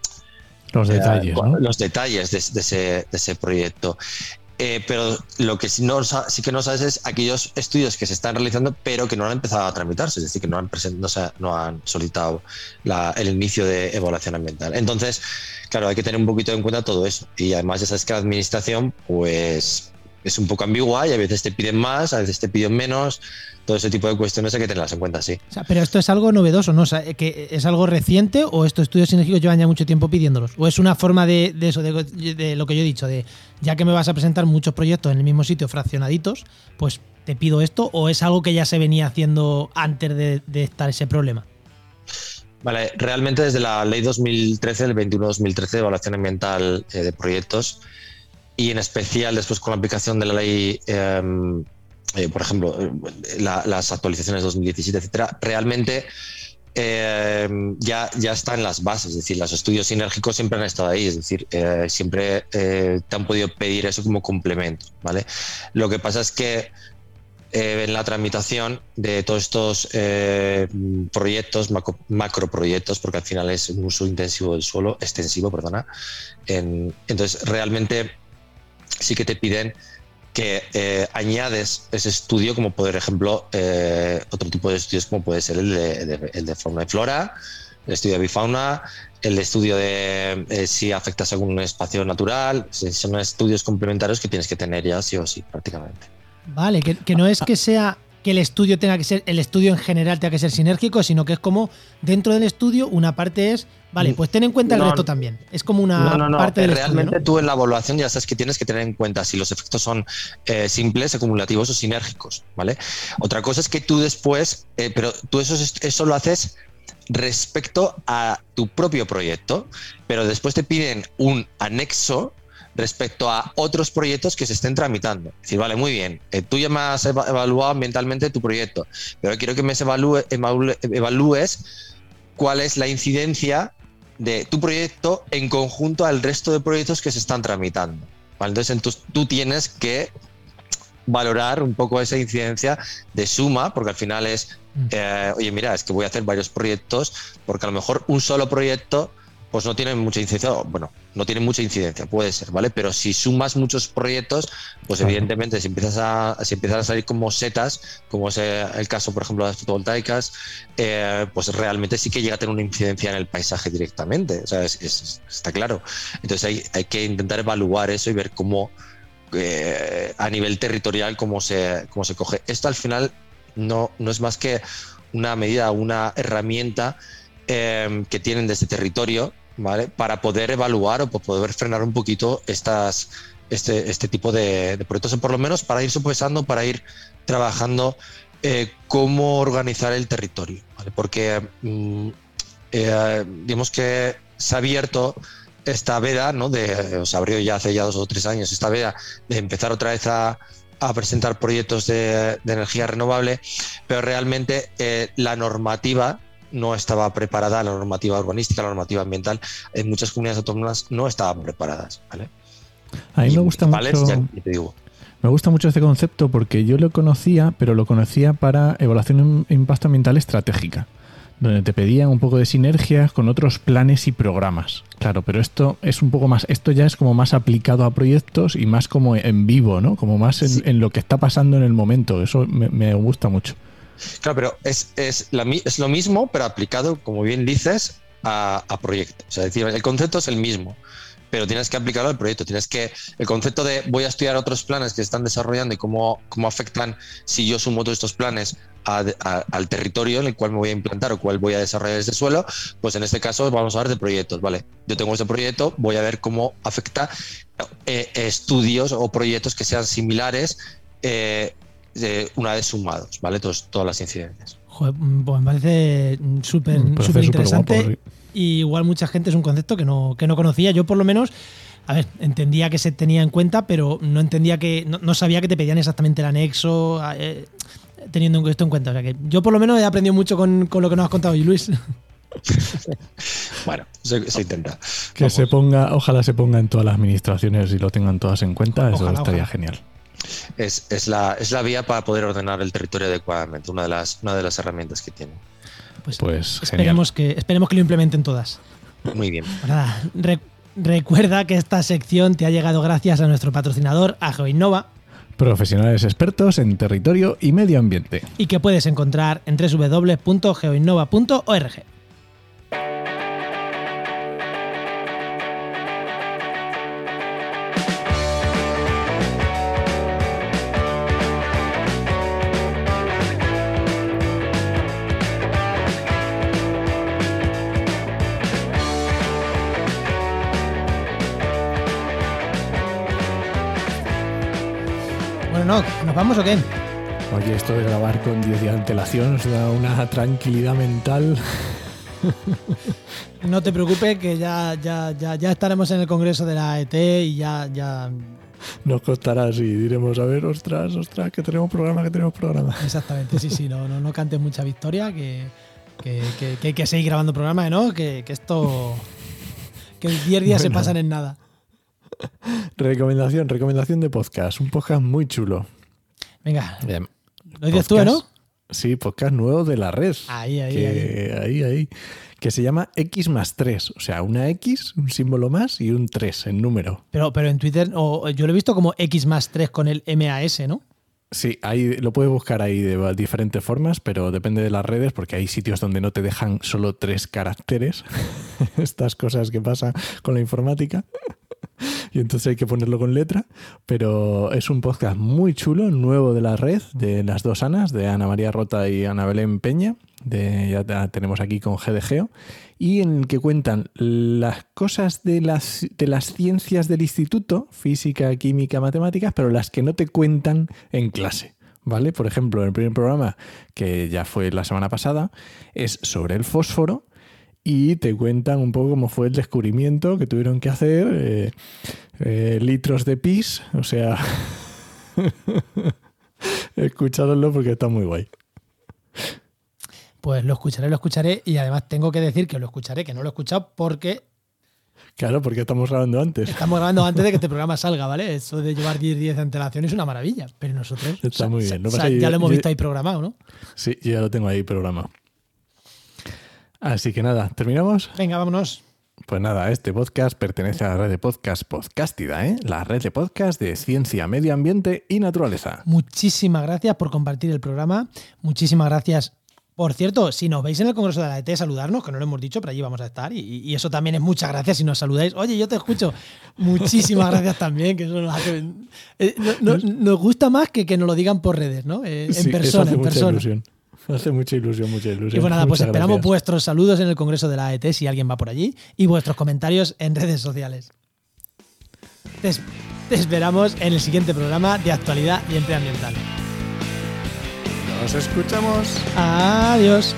los detalles, Los detalles de, ese, proyecto. Eh, pero lo que sí, no, sí que no sabes es aquellos estudios que se están realizando, pero que no han empezado a tramitarse, es decir, que no han, no, han solicitado el inicio de evaluación ambiental. Entonces, claro, hay que tener un poquito en cuenta todo eso. Y además ya sabes que la administración, pues es un poco ambigua y a veces te piden más, a veces te piden menos. Todo ese tipo de cuestiones hay que tenerlas en cuenta, sí. pero esto es algo novedoso, ¿no? O que ¿Es algo reciente o estos estudios sinérgicos llevan ya mucho tiempo pidiéndolos? ¿O es una forma de, eso, de, lo que yo he dicho, de ya que me vas a presentar muchos proyectos en el mismo sitio fraccionaditos, pues te pido esto? ¿O es algo que ya se venía haciendo antes de, estar ese problema? Vale, realmente desde la ley 2013, el 21-2013 de evaluación ambiental eh, de proyectos, y en especial después con la aplicación de la ley, em, eh, por ejemplo, eh, las actualizaciones 2017, etcétera, realmente em, ya, ya está en las bases, es decir, los estudios sinérgicos siempre han estado ahí, es decir, eh, siempre te han podido pedir eso como complemento, ¿vale? Lo que pasa es que en la tramitación de todos estos proyectos, macro, macroproyectos, porque al final es un uso intensivo del suelo, extensivo, perdona, entonces realmente sí que te piden que eh, añades ese estudio, como por ejemplo eh, otro tipo de estudios, como puede ser el de, fauna y flora, el estudio de bifauna, el estudio de eh, si afectas a algún espacio natural. Son estudios complementarios que tienes que tener ya sí o sí, prácticamente. Vale, que no es que sea que el estudio tenga que ser, el estudio en general tenga que ser sinérgico, sino que es como dentro del estudio una parte es, vale, pues ten en cuenta el resto también. Es como una parte del Realmente tú en la evaluación ya sabes que tienes que tener en cuenta si los efectos son eh, simples, acumulativos o sinérgicos, ¿vale? Otra cosa es que tú después, eh, pero tú eso, eso lo haces respecto a tu propio proyecto, pero después te piden un anexo respecto a otros proyectos que se estén tramitando. Es decir, vale, muy bien, eh, tú ya me has evaluado ambientalmente tu proyecto, pero quiero que me evalúes cuál es la incidencia de tu proyecto en conjunto al resto de proyectos que se están tramitando. Entonces, tú tienes que valorar un poco esa incidencia de suma, porque al final es, mm. eh, oye, mira, es que voy a hacer varios proyectos, porque a lo mejor un solo proyecto pues no tienen mucha incidencia, bueno, no tienen mucha incidencia, puede ser, ¿vale? Pero si sumas muchos proyectos, pues evidentemente si empiezas a, si empiezas a salir como setas, como es el caso, por ejemplo, de las fotovoltaicas, eh, pues realmente sí que llega a tener una incidencia en el paisaje directamente, o sea, está claro. Entonces hay, hay, que intentar evaluar eso y ver cómo, eh, a nivel territorial, cómo se, cómo se coge. Esto al final no, no es más que una medida, una herramienta Em, que tienen de este territorio ¿vale? Para poder evaluar o poder frenar un poquito estas, este, este tipo de, proyectos, o por lo menos para ir sopesando, para ir trabajando eh, cómo organizar el territorio, ¿vale? Porque mm, eh, digamos que se ha abierto esta veda, ¿no? De, se abrió ya hace ya dos o tres años esta veda de empezar otra vez a, presentar proyectos de, de, energía renovable, pero realmente eh, la normativa no estaba preparada, la normativa urbanística, la normativa ambiental, en muchas comunidades autónomas no estaban preparadas. ¿vale? A mí me gusta mucho. Ya, te digo. Me gusta mucho este concepto porque yo lo conocía, pero lo conocía para evaluación de impacto ambiental estratégica, donde te pedían un poco de sinergias con otros planes y programas. Claro, pero esto es un poco más, esto ya es como más aplicado a proyectos y más como en vivo, ¿no? Como más en, sí. en lo que está pasando en el momento. Eso me, me gusta mucho. Claro, pero es, es, lo mismo, pero aplicado, como bien dices, a, proyectos. O sea, es decir, el concepto es el mismo pero tienes que aplicarlo al proyecto. Tienes que, el concepto de voy a estudiar otros planes que están desarrollando y cómo, cómo afectan si yo sumo todos estos planes al territorio en el cual me voy a implantar o cuál voy a desarrollar ese suelo, pues en este caso vamos a hablar de proyectos, ¿vale? Yo tengo este proyecto, voy a ver cómo afecta eh, estudios o proyectos que sean similares eh, de, una vez sumados, ¿vale? Todos, todas las incidencias. Joder, pues me parece súper interesante. Y igual mucha gente es un concepto que no, que no conocía. Yo por lo menos, a ver, entendía que se tenía en cuenta, pero no entendía que, no, no sabía que te pedían exactamente el anexo, eh, teniendo esto en cuenta. O sea que yo por lo menos he aprendido mucho con, con lo que nos has contado hoy, Luis. bueno, se, se, intenta. Que Vamos. se ponga, ojalá se ponga en todas las administraciones y lo tengan todas en cuenta, ojalá, eso estaría ojalá. genial. Es, es, la, es la vía para poder ordenar el territorio adecuadamente, una de las, una de las herramientas que tiene. Pues, pues esperemos, que, esperemos que lo implementen todas. Muy bien. Nada, re, recuerda que esta sección te ha llegado gracias a nuestro patrocinador, a GeoInnova. Profesionales expertos en territorio y medio ambiente. Y que puedes encontrar en www.geoinnova.org. vamos o qué? Oye, esto de grabar con 10 días de antelación nos da una tranquilidad mental. No te preocupes, que ya, ya, ya, ya estaremos en el congreso de la ET y ya, ya. Nos costará así, diremos, a ver, ostras, ostras, que tenemos programa, que tenemos programa. Exactamente, sí, sí, no, no, no cantes mucha victoria, que, que, que, que hay que seguir grabando programa, ¿no? Que, que esto. Que el 10 días bueno. se pasan en nada. Recomendación, recomendación de podcast. Un podcast muy chulo. Venga. Bien. Lo dices tú, ¿no? Sí, podcast nuevo de la red. Ahí, ahí, que, ahí. ahí, ahí. Que se llama X más 3. O sea, una X, un símbolo más y un 3 en número. Pero, pero en Twitter, o, yo lo he visto como X más 3 con el MAS, ¿no? Sí, ahí lo puedes buscar ahí de diferentes formas, pero depende de las redes, porque hay sitios donde no te dejan solo tres caracteres. Estas cosas que pasan con la informática. y entonces hay que ponerlo con letra. Pero es un podcast muy chulo, nuevo de la red, de las dos Anas, de Ana María Rota y Ana Belén Peña. Ya tenemos aquí con GDGeo. Y en el que cuentan las cosas de las, de las ciencias del instituto, física, química, matemáticas, pero las que no te cuentan en clase. ¿Vale? Por ejemplo, el primer programa, que ya fue la semana pasada, es sobre el fósforo y te cuentan un poco cómo fue el descubrimiento que tuvieron que hacer, eh, eh, litros de pis, o sea, escuchadlo porque está muy guay. Pues lo escucharé, lo escucharé y además tengo que decir que lo escucharé, que no lo he escuchado porque... Claro, porque estamos grabando antes. Estamos grabando antes de que este programa salga, ¿vale? Eso de llevar 10 días de antelación es una maravilla, pero nosotros... Está muy bien. No o sea, ya lo hemos visto ahí programado, ¿no? Sí, ya lo tengo ahí programado. Así que nada, ¿terminamos? Venga, vámonos. Pues nada, este podcast pertenece a la red de podcast Podcastida, ¿eh? la red de podcast de ciencia, medio ambiente y naturaleza. Muchísimas gracias por compartir el programa. Muchísimas gracias. Por cierto, si nos veis en el Congreso de la ET, saludarnos, que no lo hemos dicho, pero allí vamos a estar. Y, y eso también es muchas gracias si nos saludáis. Oye, yo te escucho. Muchísimas gracias también, que eso nos hace. Eh, no, no, nos gusta más que que nos lo digan por redes, ¿no? Eh, en sí, persona, en persona. Ilusión. Hace mucha ilusión, mucha ilusión. Y pues nada, pues Muchas esperamos gracias. vuestros saludos en el Congreso de la AET si alguien va por allí y vuestros comentarios en redes sociales. Te, es- te esperamos en el siguiente programa de actualidad y empleo ambiental. Nos escuchamos. Adiós.